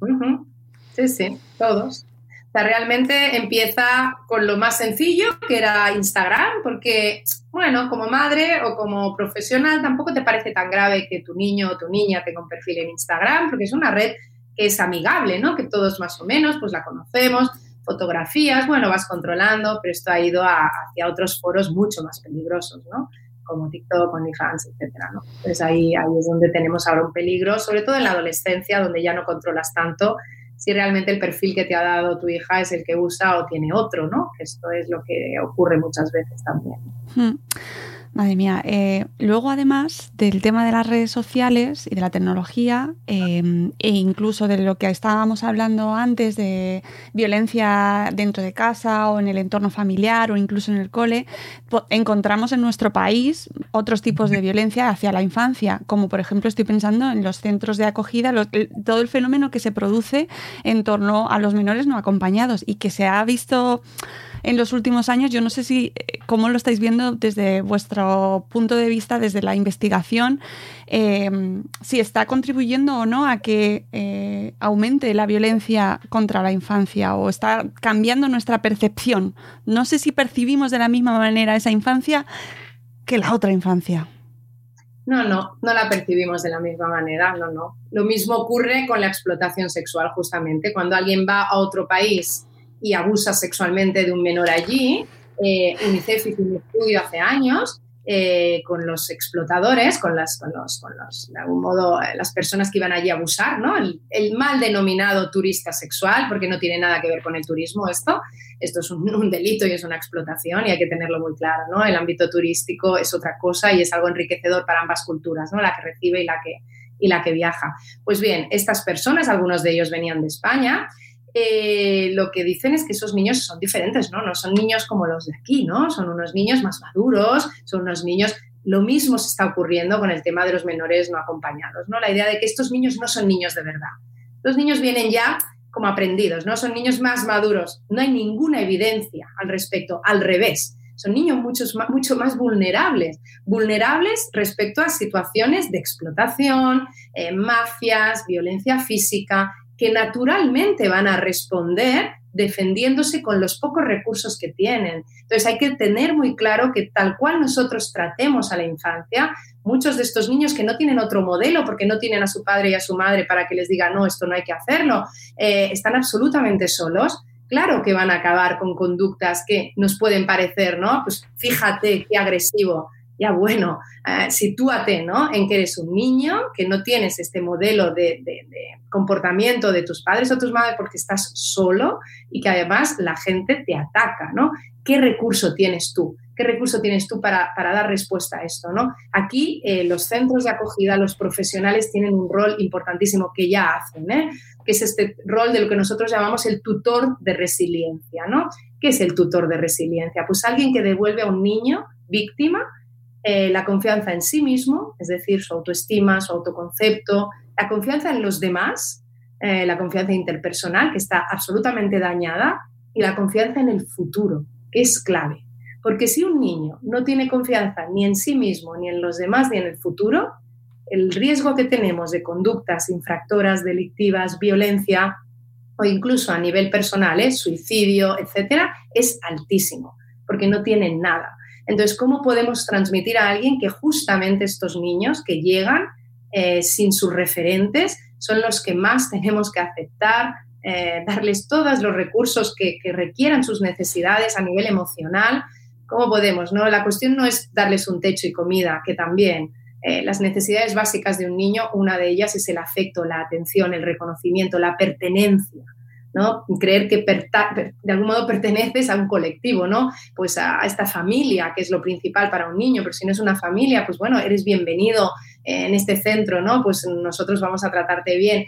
Uh -huh. Sí, sí, todos. O sea, realmente empieza con lo más sencillo, que era Instagram, porque, bueno, como madre o como profesional tampoco te parece tan grave que tu niño o tu niña tenga un perfil en Instagram, porque es una red que es amigable, ¿no? Que todos más o menos pues la conocemos, fotografías, bueno, vas controlando, pero esto ha ido a, hacia otros foros mucho más peligrosos, ¿no? como TikTok, OnlyFans, etcétera, ¿no? Entonces ahí, ahí es donde tenemos ahora un peligro, sobre todo en la adolescencia, donde ya no controlas tanto si realmente el perfil que te ha dado tu hija es el que usa o tiene otro, ¿no? Esto es lo que ocurre muchas veces también.
Hmm. Madre mía. Eh, luego, además del tema de las redes sociales y de la tecnología, eh, e incluso de lo que estábamos hablando antes de violencia dentro de casa o en el entorno familiar o incluso en el cole, encontramos en nuestro país otros tipos de violencia hacia la infancia, como por ejemplo estoy pensando en los centros de acogida, todo el fenómeno que se produce en torno a los menores no acompañados y que se ha visto en los últimos años. Yo no sé si eh, cómo lo estáis viendo desde vuestro punto de vista, desde la investigación, eh, si está contribuyendo o no a que eh, aumente la violencia contra la infancia o está cambiando nuestra percepción. No sé si percibimos de la misma manera esa infancia que la otra infancia.
No, no, no la percibimos de la misma manera, no, no. Lo mismo ocurre con la explotación sexual, justamente. Cuando alguien va a otro país y abusa sexualmente de un menor allí. Eh, UNICEF hizo un estudio hace años eh, con los explotadores, con las, con los, con los, de algún modo, eh, las personas que iban allí a abusar, ¿no? El, mal denominado turista sexual, porque no tiene nada que ver con el turismo esto. Esto es un, un, delito y es una explotación y hay que tenerlo muy claro, ¿no? El ámbito turístico es otra cosa y es algo enriquecedor para ambas culturas, ¿no? La que recibe y la que, y la que viaja. Pues bien, estas personas, algunos de ellos venían de España, eh, lo que dicen es que esos niños son diferentes, ¿no? No son niños como los de aquí, ¿no? Son unos niños más maduros, son unos niños... Lo mismo se está ocurriendo con el tema de los menores no acompañados, ¿no? La idea de que estos niños no son niños de verdad. Los niños vienen ya como aprendidos, ¿no? Son niños más maduros. No hay ninguna evidencia al respecto, al revés. Son niños muchos, mucho más vulnerables, vulnerables respecto a situaciones de explotación, eh, mafias, violencia física, que naturalmente van a responder defendiéndose con los pocos recursos que tienen. Entonces hay que tener muy claro que tal cual nosotros tratemos a la infancia, muchos de estos niños que no tienen otro modelo porque no tienen a su padre y a su madre para que les diga, no, esto no hay que hacerlo, eh, están absolutamente solos. Claro que van a acabar con conductas que nos pueden parecer, ¿no? Pues fíjate qué agresivo, ya bueno, uh, sitúate ¿no? en que eres un niño, que no tienes este modelo de, de, de, comportamiento de tus padres o tus madres porque estás solo y que además la gente te ataca, ¿no? ¿Qué recurso tienes tú? ¿Qué recurso tienes tú para, para dar respuesta a esto? ¿no? Aquí eh, los centros de acogida, los profesionales tienen un rol importantísimo que ya hacen, ¿eh? que es este rol de lo que nosotros llamamos el tutor de resiliencia. ¿no? ¿Qué es el tutor de resiliencia? Pues alguien que devuelve a un niño víctima eh, la confianza en sí mismo, es decir, su autoestima, su autoconcepto, la confianza en los demás, eh, la confianza interpersonal, que está absolutamente dañada, y la confianza en el futuro, que es clave. Porque si un niño no tiene confianza ni en sí mismo, ni en los demás, ni en el futuro, el riesgo que tenemos de conductas infractoras, delictivas, violencia o incluso a nivel personal, ¿eh? suicidio, etcétera, es altísimo, porque no tienen nada. Entonces, ¿cómo podemos transmitir a alguien que justamente estos niños que llegan eh, sin sus referentes son los que más tenemos que aceptar, eh, darles todos los recursos que, requieran sus necesidades a nivel emocional? ¿Cómo podemos? No? La cuestión no es darles un techo y comida, que también. Eh, las necesidades básicas de un niño, una de ellas es el afecto, la atención, el reconocimiento, la pertenencia. ¿No? Creer que de algún modo perteneces a un colectivo, ¿no? Pues a, esta familia, que es lo principal para un niño, pero si no es una familia, pues bueno, eres bienvenido en este centro, ¿no? Pues nosotros vamos a tratarte bien.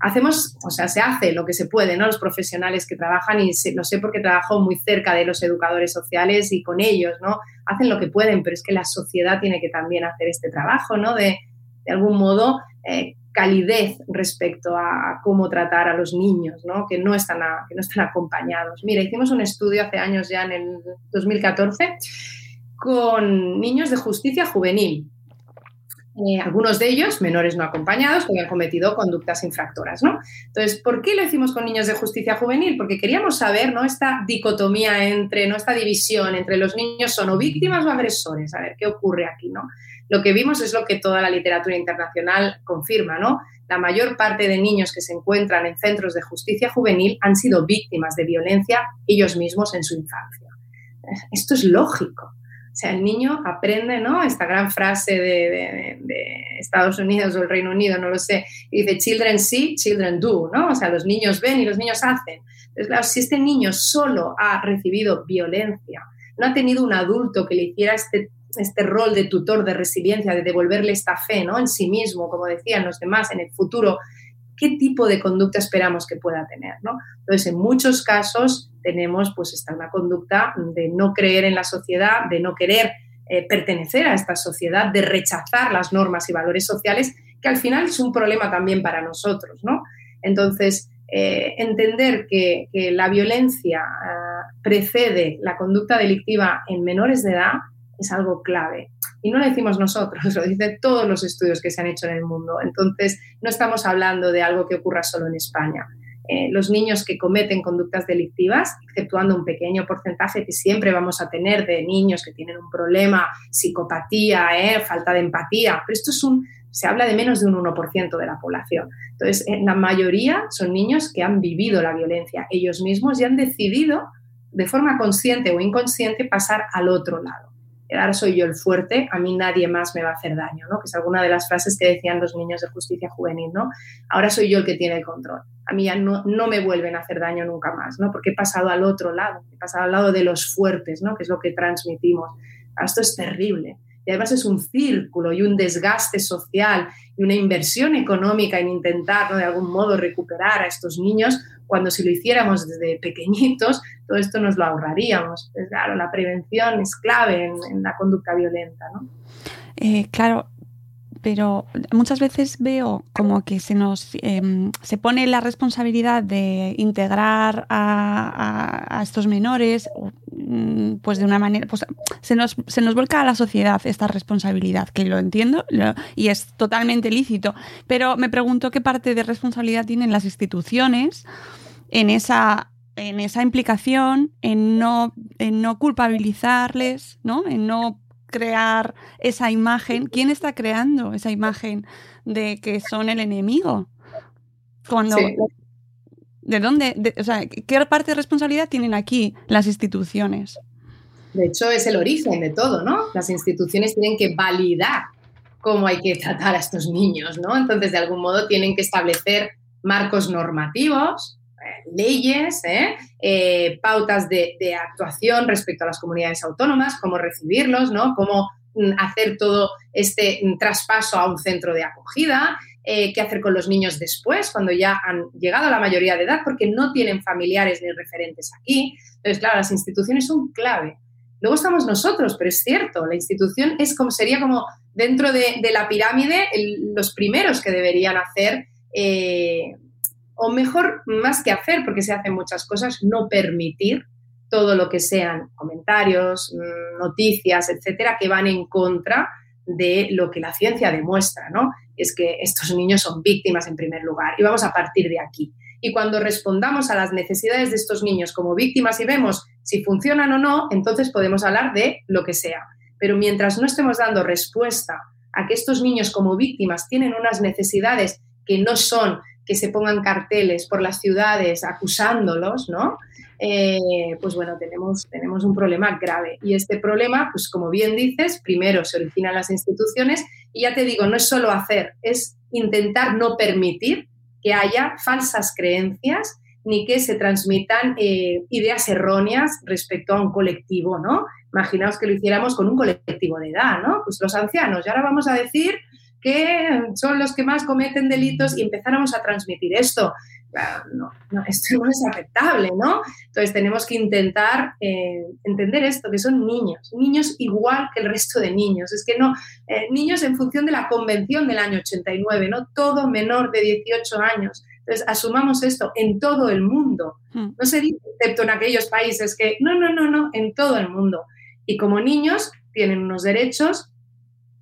Hacemos, o sea, se hace lo que se puede, ¿no? Los profesionales que trabajan, y se, lo sé porque trabajo muy cerca de los educadores sociales y con ellos, ¿no? Hacen lo que pueden, pero es que la sociedad tiene que también hacer este trabajo, ¿no? De, de algún modo, eh, calidez respecto a cómo tratar a los niños, ¿no? Que, no están a, que no están acompañados. Mira, hicimos un estudio hace años ya, en el 2014, con niños de justicia juvenil. Eh, algunos de ellos, menores no acompañados, que habían cometido conductas infractoras, ¿no? Entonces, ¿por qué lo hicimos con niños de justicia juvenil? Porque queríamos saber, ¿no? Esta dicotomía entre, ¿no? Esta división entre los niños son o víctimas o agresores. A ver, ¿qué ocurre aquí, no? Lo que vimos es lo que toda la literatura internacional confirma, ¿no? La mayor parte de niños que se encuentran en centros de justicia juvenil han sido víctimas de violencia ellos mismos en su infancia. Esto es lógico. O sea, el niño aprende, ¿no? Esta gran frase de, de, de, Estados Unidos o el Reino Unido, no lo sé, y dice, children see, children do, ¿no? O sea, los niños ven y los niños hacen. Entonces, claro, si este niño solo ha recibido violencia, no ha tenido un adulto que le hiciera este, este rol de tutor de resiliencia, de devolverle esta fe, ¿no? En sí mismo, como decían los demás, en el futuro, qué tipo de conducta esperamos que pueda tener, ¿no? Entonces, en muchos casos tenemos pues esta una conducta de no creer en la sociedad, de no querer eh, pertenecer a esta sociedad, de rechazar las normas y valores sociales, que al final es un problema también para nosotros, ¿no? Entonces, eh, entender que, que, la violencia uh, precede la conducta delictiva en menores de edad es algo clave. Y no lo decimos nosotros, lo dicen todos los estudios que se han hecho en el mundo. Entonces, no estamos hablando de algo que ocurra solo en España. Eh, los niños que cometen conductas delictivas, exceptuando un pequeño porcentaje que siempre vamos a tener de niños que tienen un problema, psicopatía, eh, falta de empatía, pero esto es un, se habla de menos de un 1% de la población. Entonces, eh, la mayoría son niños que han vivido la violencia ellos mismos y han decidido, de forma consciente o inconsciente, pasar al otro lado ahora soy yo el fuerte, a mí nadie más me va a hacer daño, ¿no? Que es alguna de las frases que decían los niños de justicia juvenil, ¿no? Ahora soy yo el que tiene el control. A mí ya no, no me vuelven a hacer daño nunca más, ¿no? Porque he pasado al otro lado, he pasado al lado de los fuertes, ¿no? Que es lo que transmitimos. Esto es terrible. Y además es un círculo y un desgaste social y una inversión económica en intentar ¿no? de algún modo recuperar a estos niños, cuando si lo hiciéramos desde pequeñitos, todo esto nos lo ahorraríamos. Pues, claro, la prevención es clave en, la conducta violenta. ¿no?
Eh, claro, pero muchas veces veo como que se nos em, se pone la responsabilidad de integrar a, estos menores, mm, pues de una manera, pues se nos, se nos vuelca a la sociedad esta responsabilidad, que lo entiendo y es totalmente lícito, pero me pregunto qué parte de responsabilidad tienen las instituciones en esa en esa implicación, en no, en no culpabilizarles, ¿no? en no crear esa imagen, ¿quién está creando esa imagen de que son el enemigo? Cuando, ¿De dónde? o sea, ¿qué parte de responsabilidad tienen aquí las instituciones?
De hecho, es el origen de todo, ¿no? Las instituciones tienen que validar cómo hay que tratar a estos niños, ¿no? Entonces, de algún modo, tienen que establecer marcos normativos leyes, ¿eh? Eh, pautas de, actuación respecto a las comunidades autónomas, cómo recibirlos, ¿no? cómo mm, hacer todo este mm, traspaso a un centro de acogida, eh, qué hacer con los niños después, cuando ya han llegado a la mayoría de edad, porque no tienen familiares ni referentes aquí. Entonces, claro, las instituciones son clave. Luego estamos nosotros, pero es cierto, la institución es como, sería como dentro de, la pirámide los primeros que deberían hacer o mejor, más que hacer, porque se hacen muchas cosas, no permitir todo lo que sean comentarios, mm, noticias, etcétera, que van en contra de lo que la ciencia demuestra, ¿no? Es que estos niños son víctimas en primer lugar y vamos a partir de aquí. Y cuando respondamos a las necesidades de estos niños como víctimas y vemos si funcionan o no, entonces podemos hablar de lo que sea. Pero mientras no estemos dando respuesta a que estos niños como víctimas tienen unas necesidades que no son que se pongan carteles por las ciudades acusándolos, ¿no? Eh, pues bueno, tenemos, tenemos un problema grave. Y este problema, pues como bien dices, primero se origina en las instituciones y ya te digo, no es solo hacer, es intentar no permitir que haya falsas creencias ni que se transmitan eh, ideas erróneas respecto a un colectivo, ¿no? Imaginaos que lo hiciéramos con un colectivo de edad, ¿no? Pues los ancianos, y ahora vamos a decir que son los que más cometen delitos y empezáramos a transmitir esto. No, esto no es aceptable, ¿no? Entonces tenemos que intentar eh, entender esto, que son niños, niños igual que el resto de niños. Es que no, eh, niños en función de la convención del año 89, ¿no? Todo menor de 18 años. Entonces, asumamos esto en todo el mundo. Hmm. No se dice excepto en aquellos países que, no, no, no, no, en todo el mundo. Y como niños tienen unos derechos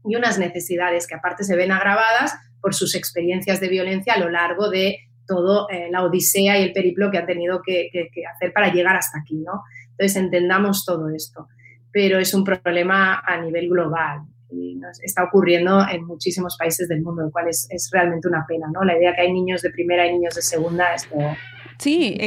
y unas necesidades que aparte se ven agravadas por sus experiencias de violencia a lo largo de toda eh, la odisea y el periplo que han tenido que, hacer para llegar hasta aquí, ¿no? Entonces entendamos todo esto, pero es un problema a nivel global y está ocurriendo en muchísimos países del mundo, lo cual es, realmente una pena, ¿no? La idea que hay niños de primera y niños de segunda es
Sí,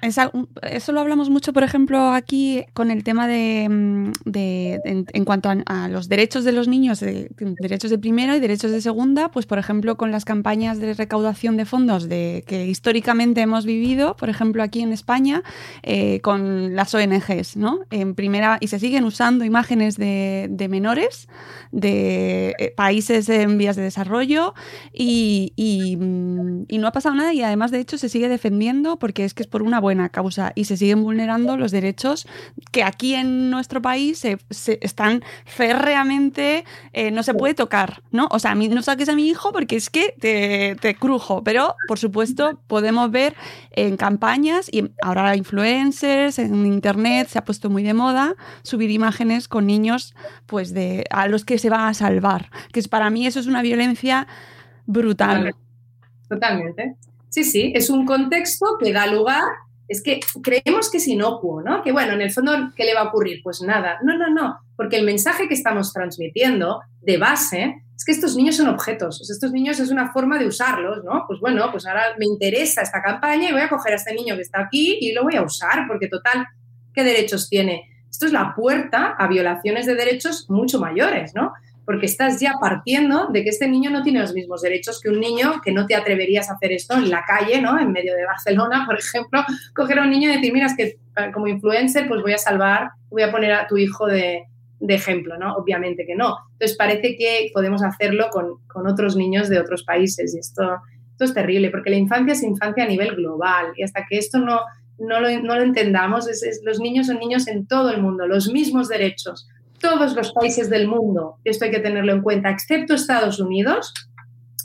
eso lo hablamos mucho, por ejemplo, aquí con el tema de, mm, en, cuanto a, los derechos de los niños, derechos de primera y derechos de segunda, pues por ejemplo con las campañas de recaudación de fondos de que históricamente hemos vivido, por ejemplo aquí en España, eh, con las ONGs, ¿no? En primera, y se siguen usando imágenes de, menores de eh, países en vías de desarrollo y, mm, y no ha pasado nada y además de hecho se sigue defendiendo porque es que es por una buena causa y se siguen vulnerando los derechos que aquí en nuestro país se, están férreamente, eh, no se puede tocar, ¿no? O sea, no saques a mi hijo porque es que te, te crujo, pero por supuesto podemos ver en campañas y ahora influencers, en internet se ha puesto muy de moda subir imágenes con niños pues de a los que se van a salvar, que para mí eso es una violencia brutal.
Totalmente. Sí, sí, es un contexto que da lugar es que creemos que es inocuo, ¿no? Que bueno, en el fondo, ¿qué le va a ocurrir? Pues nada. No, no, no, porque el mensaje que estamos transmitiendo de base es que estos niños son objetos, estos niños es una forma de usarlos, ¿no? Pues bueno, pues ahora me interesa esta campaña y voy a coger a este niño que está aquí y lo voy a usar, porque total, ¿qué derechos tiene? esto es la puerta a violaciones de derechos mucho mayores, ¿no? Porque estás ya partiendo de que este niño no tiene los mismos derechos que un niño que no te atreverías a hacer esto en la calle, ¿no? En medio de Barcelona, por ejemplo, coger a un niño y decir, mira, es que eh, como influencer, pues voy a salvar, voy a poner a tu hijo de, de ejemplo, ¿no? Obviamente que no. Entonces parece que podemos hacerlo con, con otros niños de otros países y esto, esto es terrible porque la infancia es infancia a nivel global y hasta que esto no, no, lo, no lo entendamos, es, es, los niños son niños en todo el mundo, los mismos derechos, todos los países del mundo, esto hay que tenerlo en cuenta, excepto Estados Unidos,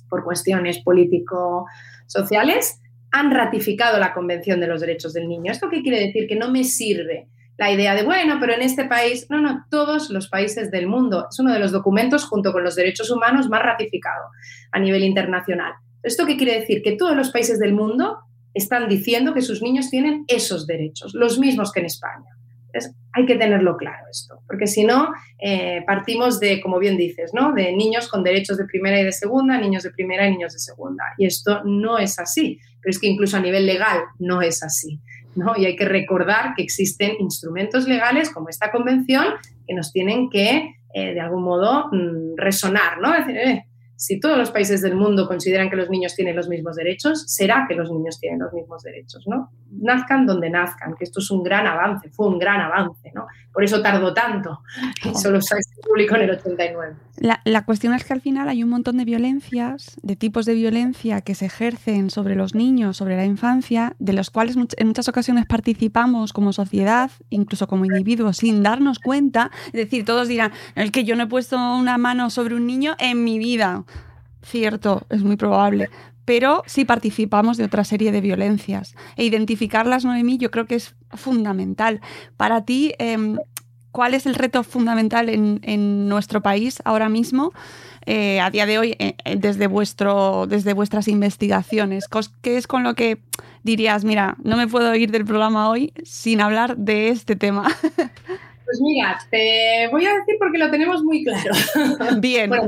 por cuestiones político-sociales, han ratificado la Convención de los Derechos del Niño. ¿Esto qué quiere decir? Que no me sirve la idea de, bueno, pero en este país, no, no, todos los países del mundo. Es uno de los documentos, junto con los derechos humanos, más ratificado a nivel internacional. ¿Esto qué quiere decir? Que todos los países del mundo están diciendo que sus niños tienen esos derechos, los mismos que en España. Entonces, hay que tenerlo claro esto, porque si no, eh, partimos de, como bien dices, ¿no? de niños con derechos de primera y de segunda, niños de primera y niños de segunda. Y esto no es así, pero es que incluso a nivel legal no es así. ¿no? Y hay que recordar que existen instrumentos legales como esta convención que nos tienen que, eh, de algún modo, mm, resonar, ¿no? Es decir, eh, si todos los países del mundo consideran que los niños tienen los mismos derechos, será que los niños tienen los mismos derechos, ¿no? Nazcan donde nazcan, que esto es un gran avance, fue un gran avance, ¿no? Por eso tardó tanto y solo se publicó en el 89.
La, la, cuestión es que al final hay un montón de violencias, de tipos de violencia que se ejercen sobre los niños, sobre la infancia, de los cuales en muchas ocasiones participamos como sociedad, incluso como individuos, sin darnos cuenta. Es decir, todos dirán, es que yo no he puesto una mano sobre un niño en mi vida. Cierto, es muy probable. Pero sí participamos de otra serie de violencias. E identificarlas, Noemí, yo creo que es fundamental. Para ti, eh, ¿cuál es el reto fundamental en, en nuestro país ahora mismo? Eh, a día de hoy, eh, desde, vuestro, desde vuestras investigaciones, ¿qué es con lo que dirías, mira, no me puedo ir del programa hoy sin hablar de este tema?
Pues mira, te voy a decir porque lo tenemos muy claro.
Bien.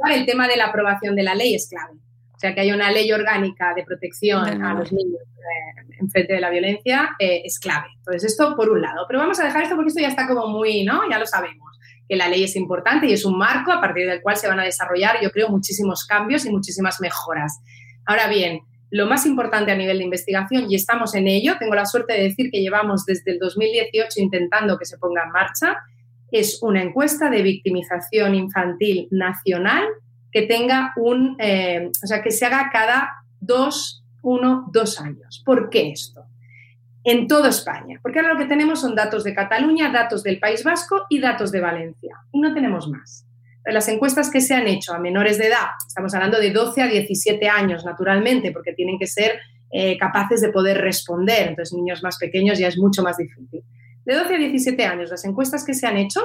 Bueno, el tema de la aprobación de la ley es clave. O sea, que haya una ley orgánica de protección a los niños eh, en frente de la violencia eh, es clave. Entonces, esto por un lado. Pero vamos a dejar esto porque esto ya está como muy, ¿no? Ya lo sabemos, que la ley es importante y es un marco a partir del cual se van a desarrollar, yo creo, muchísimos cambios y muchísimas mejoras. Ahora bien, lo más importante a nivel de investigación, y estamos en ello, tengo la suerte de decir que llevamos desde el 2018 intentando que se ponga en marcha, es una encuesta de victimización infantil nacional que tenga un, eh, o sea, que se haga cada dos, uno, dos años. ¿Por qué esto? En toda España, porque ahora lo que tenemos son datos de Cataluña, datos del País Vasco y datos de Valencia, y no tenemos más. Las encuestas que se han hecho a menores de edad, estamos hablando de 12 a 17 años, naturalmente, porque tienen que ser eh, capaces de poder responder, entonces niños más pequeños ya es mucho más difícil. De 12 a 17 años, las encuestas que se han hecho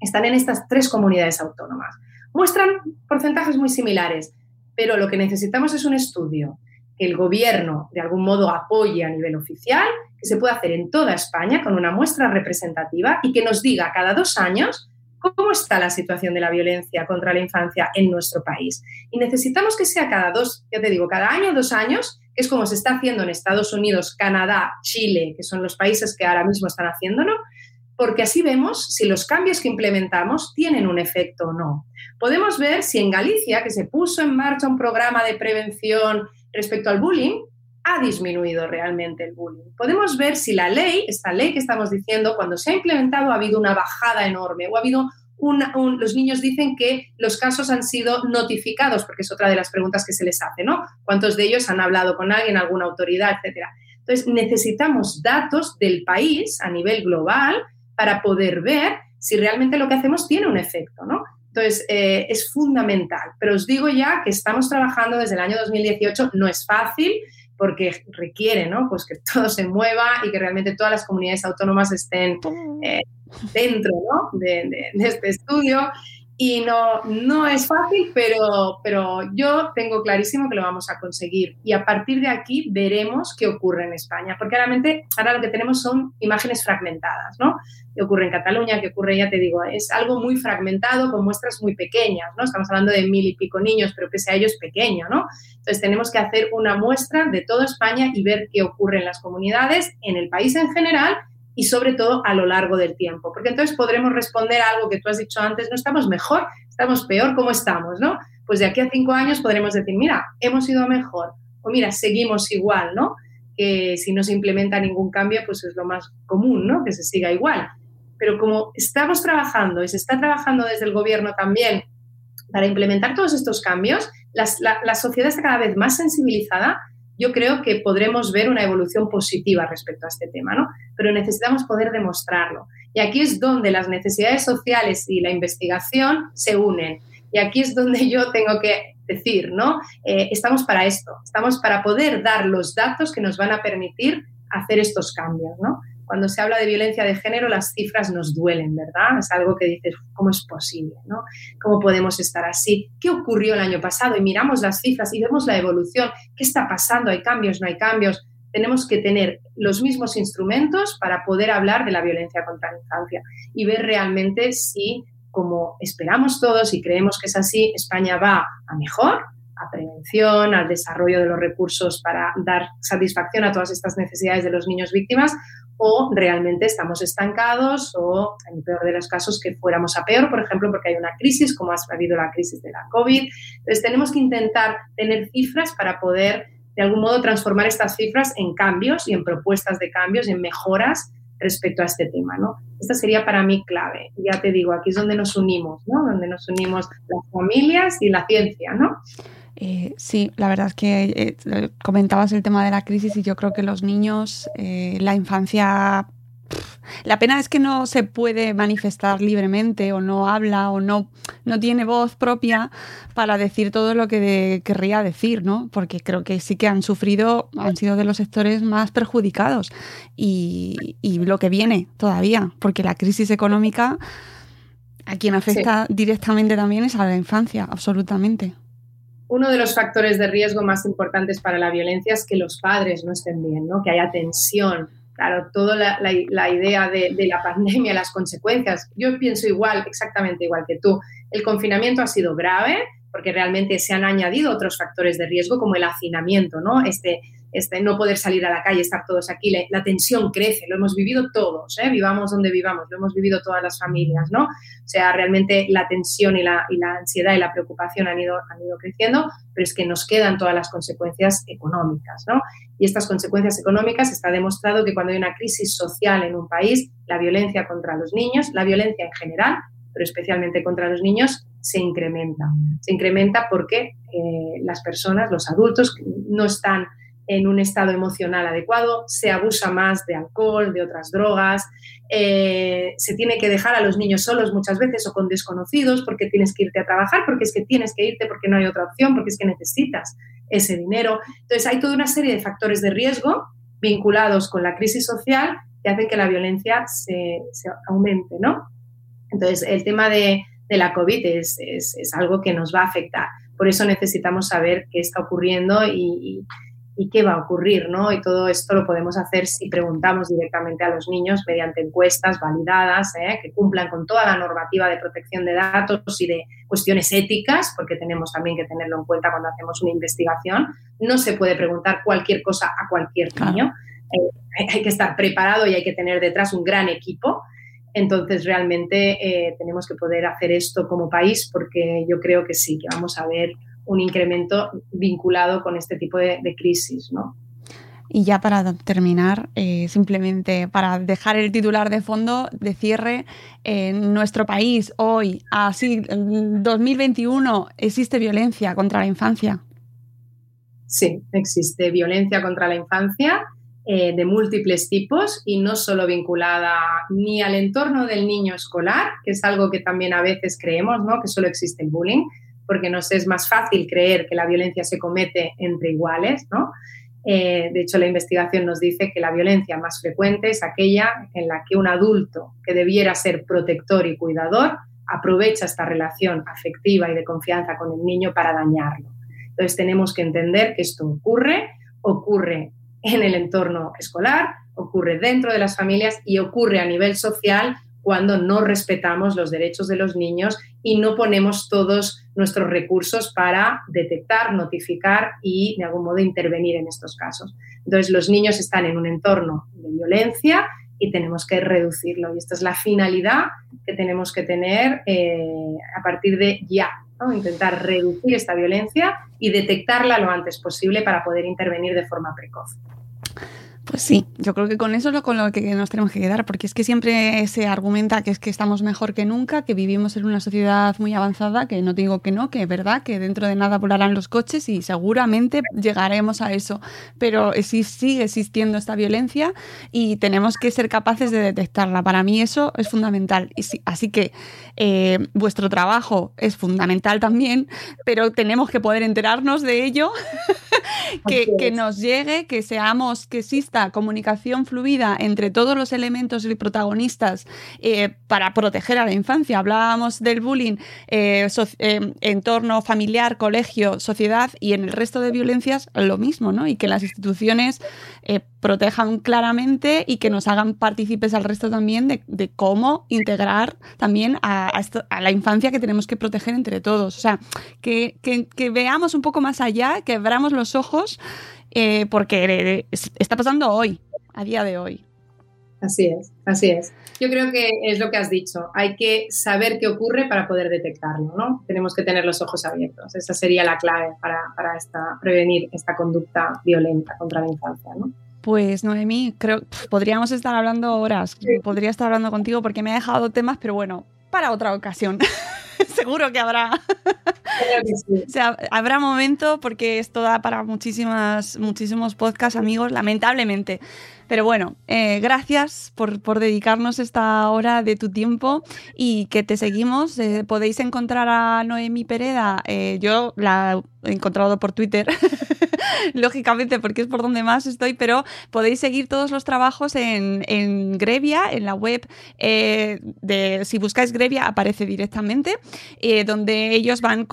están en estas tres comunidades autónomas muestran porcentajes muy similares, pero lo que necesitamos es un estudio que el gobierno de algún modo apoye a nivel oficial, que se pueda hacer en toda España con una muestra representativa y que nos diga cada dos años cómo está la situación de la violencia contra la infancia en nuestro país. Y necesitamos que sea cada dos, ya te digo, cada año, dos años, que es como se está haciendo en Estados Unidos, Canadá, Chile, que son los países que ahora mismo están haciéndolo, porque así vemos si los cambios que implementamos tienen un efecto o no. Podemos ver si en Galicia, que se puso en marcha un programa de prevención respecto al bullying, ha disminuido realmente el bullying. Podemos ver si la ley, esta ley que estamos diciendo, cuando se ha implementado ha habido una bajada enorme o ha habido una, un, los niños dicen que los casos han sido notificados, porque es otra de las preguntas que se les hace, ¿no? ¿Cuántos de ellos han hablado con alguien, alguna autoridad, etcétera? Entonces, necesitamos datos del país a nivel global para poder ver si realmente lo que hacemos tiene un efecto, ¿no? Entonces, eh, es fundamental. Pero os digo ya que estamos trabajando desde el año 2018, no es fácil porque requiere ¿no? pues que todo se mueva y que realmente todas las comunidades autónomas estén eh, dentro ¿no? de, de, de, este estudio. Y no, no es fácil, pero, pero yo tengo clarísimo que lo vamos a conseguir. Y a partir de aquí veremos qué ocurre en España, porque realmente ahora lo que tenemos son imágenes fragmentadas, ¿no? ¿Qué ocurre en Cataluña? ¿Qué ocurre, ya te digo, es algo muy fragmentado con muestras muy pequeñas, ¿no? Estamos hablando de mil y pico niños, pero que sea ellos pequeño, ¿no? Entonces tenemos que hacer una muestra de toda España y ver qué ocurre en las comunidades, en el país en general y sobre todo a lo largo del tiempo, porque entonces podremos responder a algo que tú has dicho antes, no estamos mejor, estamos peor, ¿cómo estamos? ¿no? Pues de aquí a cinco años podremos decir, mira, hemos ido mejor, o mira, seguimos igual, ¿no? Que si no se implementa ningún cambio, pues es lo más común, ¿no? Que se siga igual. Pero como estamos trabajando y se está trabajando desde el gobierno también para implementar todos estos cambios, la, la sociedad está cada vez más sensibilizada yo creo que podremos ver una evolución positiva respecto a este tema, ¿no? Pero necesitamos poder demostrarlo. Y aquí es donde las necesidades sociales y la investigación se unen. Y aquí es donde yo tengo que decir, ¿no? Eh, estamos para esto, estamos para poder dar los datos que nos van a permitir hacer estos cambios, ¿no? Cuando se habla de violencia de género, las cifras nos duelen, ¿verdad? Es algo que dices, ¿cómo es posible? ¿Cómo podemos estar así? ¿Qué ocurrió el año pasado? Y miramos las cifras y vemos la evolución. ¿Qué está pasando? ¿Hay cambios? ¿No hay cambios? Tenemos que tener los mismos instrumentos para poder hablar de la violencia contra la infancia y ver realmente si, como esperamos todos y creemos que es así, España va a mejor a prevención, al desarrollo de los recursos para dar satisfacción a todas estas necesidades de los niños víctimas, o realmente estamos estancados o, en el peor de los casos, que fuéramos a peor, por ejemplo, porque hay una crisis, como ha habido la crisis de la COVID. Entonces, tenemos que intentar tener cifras para poder, de algún modo, transformar estas cifras en cambios y en propuestas de cambios en mejoras respecto a este tema, ¿no? Esta sería para mí clave. Ya te digo, aquí es donde nos unimos, ¿no? Donde nos unimos las familias y la ciencia, ¿no?
Eh, sí, la verdad es que eh, comentabas el tema de la crisis y yo creo que los niños, eh, la infancia, la pena es que no se puede manifestar libremente o no habla o no, no tiene voz propia para decir todo lo que querría decir, ¿no? Porque creo que sí que han sufrido, han sido de los sectores más perjudicados y, y lo que viene todavía, porque la crisis económica a quien afecta directamente también es a la infancia, absolutamente
uno de los factores de riesgo más importantes para la violencia es que los padres no estén bien, ¿no? que haya tensión. Claro, toda la, idea de, de, la pandemia, las consecuencias, yo pienso igual, exactamente igual que tú. El confinamiento ha sido grave porque realmente se han añadido otros factores de riesgo como el hacinamiento, ¿no? Este, este, no poder salir a la calle, estar todos aquí, la, tensión crece, lo hemos vivido todos, ¿eh? vivamos donde vivamos, lo hemos vivido todas las familias, ¿no? O sea, realmente la tensión y la, ansiedad y la preocupación han ido, han ido creciendo, pero es que nos quedan todas las consecuencias económicas, ¿no? Y estas consecuencias económicas está demostrado que cuando hay una crisis social en un país, la violencia contra los niños, la violencia en general, pero especialmente contra los niños, se incrementa. Se incrementa porque eh, las personas, los adultos, no están en un estado emocional adecuado, se abusa más de alcohol, de otras drogas, eh, se tiene que dejar a los niños solos muchas veces o con desconocidos porque tienes que irte a trabajar, porque es que tienes que irte porque no hay otra opción, porque es que necesitas ese dinero. Entonces hay toda una serie de factores de riesgo vinculados con la crisis social que hacen que la violencia se, aumente, ¿no? Entonces el tema de, la COVID es, algo que nos va a afectar. Por eso necesitamos saber qué está ocurriendo y y qué va a ocurrir, ¿no? Y todo esto lo podemos hacer si preguntamos directamente a los niños mediante encuestas validadas, ¿eh? que cumplan con toda la normativa de protección de datos y de cuestiones éticas, porque tenemos también que tenerlo en cuenta cuando hacemos una investigación. No se puede preguntar cualquier cosa a cualquier niño. Eh, hay que estar preparado y hay que tener detrás un gran equipo. Entonces, realmente eh, tenemos que poder hacer esto como país porque yo creo que sí, que vamos a ver un incremento vinculado con este tipo de, crisis, ¿no?
Y ya para terminar, eh, simplemente para dejar el titular de fondo de cierre, en nuestro país hoy, así, en 2021, ¿existe violencia contra la infancia?
Sí, existe violencia contra la infancia eh, de múltiples tipos y no solo vinculada ni al entorno del niño escolar, que es algo que también a veces creemos, ¿no? que solo existe el bullying, porque nos es más fácil creer que la violencia se comete entre iguales, ¿no? Eh, de hecho, la investigación nos dice que la violencia más frecuente es aquella en la que un adulto que debiera ser protector y cuidador aprovecha esta relación afectiva y de confianza con el niño para dañarlo. Entonces tenemos que entender que esto ocurre, ocurre en el entorno escolar, ocurre dentro de las familias y ocurre a nivel social cuando no respetamos los derechos de los niños y no ponemos todos nuestros recursos para detectar, notificar y de algún modo intervenir en estos casos. Entonces, los niños están en un entorno de violencia y tenemos que reducirlo. Y esta es la finalidad que tenemos que tener eh, a partir de ya, intentar reducir esta violencia y detectarla lo antes posible para poder intervenir de forma precoz.
Pues sí, yo creo que con eso es con lo que nos tenemos que quedar, porque es que siempre se argumenta que es que estamos mejor que nunca, que vivimos en una sociedad muy avanzada, que no digo que no, que es verdad, que dentro de nada volarán los coches y seguramente llegaremos a eso, pero sigue existiendo esta violencia y tenemos que ser capaces de detectarla. Para mí eso es fundamental. Y así que eh, vuestro trabajo es fundamental también, pero tenemos que poder enterarnos de ello, que, que nos llegue, que seamos, que exista comunicación fluida entre todos los elementos y protagonistas eh, para proteger a la infancia. Hablábamos del bullying, eh, eh, entorno familiar, colegio, sociedad y en el resto de violencias lo mismo, ¿no? Y que las instituciones protejan claramente y que nos hagan partícipes al resto también de, cómo integrar también a, a, la infancia que tenemos que proteger entre todos. O sea, que, que veamos un poco más allá, que abramos los ojos eh, porque está pasando hoy, a día de hoy.
Así es, así es. Yo creo que es lo que has dicho. Hay que saber qué ocurre para poder detectarlo, ¿no? Tenemos que tener los ojos abiertos. Esa sería la clave para, para esta, prevenir esta conducta violenta contra la infancia, ¿no?
Pues Noemí, creo podríamos estar hablando horas. Podría estar hablando contigo porque me ha dejado temas, pero bueno, para otra ocasión. Seguro que habrá. habrá momento porque esto da para muchísimas, muchísimos podcasts, amigos, lamentablemente. Pero bueno, eh, gracias por, por, dedicarnos esta hora de tu tiempo y que te seguimos. Eh, podéis encontrar a Noemi Pereda. Eh, yo la he encontrado por Twitter, lógicamente, porque es por donde más estoy, pero podéis seguir todos los trabajos en, en Grevia, en la web de, si buscáis Grevia, aparece directamente, donde ellos van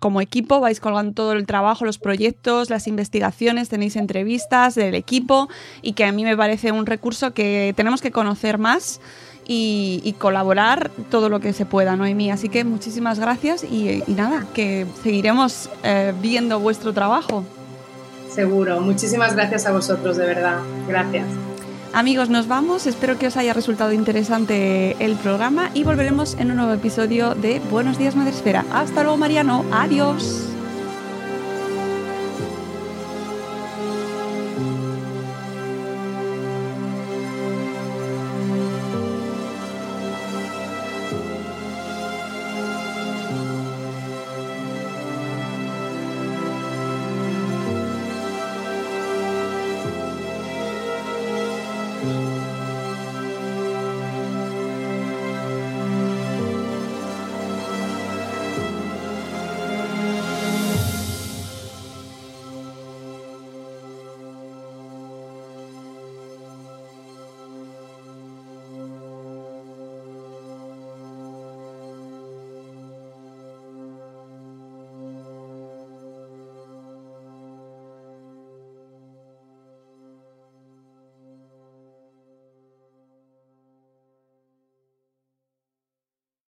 como equipo, vais colgando todo el trabajo, los proyectos, las investigaciones, tenéis entrevistas del equipo y que a mí me parece un recurso que tenemos que conocer más y, colaborar todo lo que se pueda, Noemí. Así que muchísimas gracias y, nada, que seguiremos eh, viendo vuestro trabajo.
Seguro, muchísimas gracias a vosotros, de verdad. Gracias.
Amigos, nos vamos. Espero que os haya resultado interesante el programa y volveremos en un nuevo episodio de Buenos Días Madresfera. Hasta luego, Mariano. Adiós.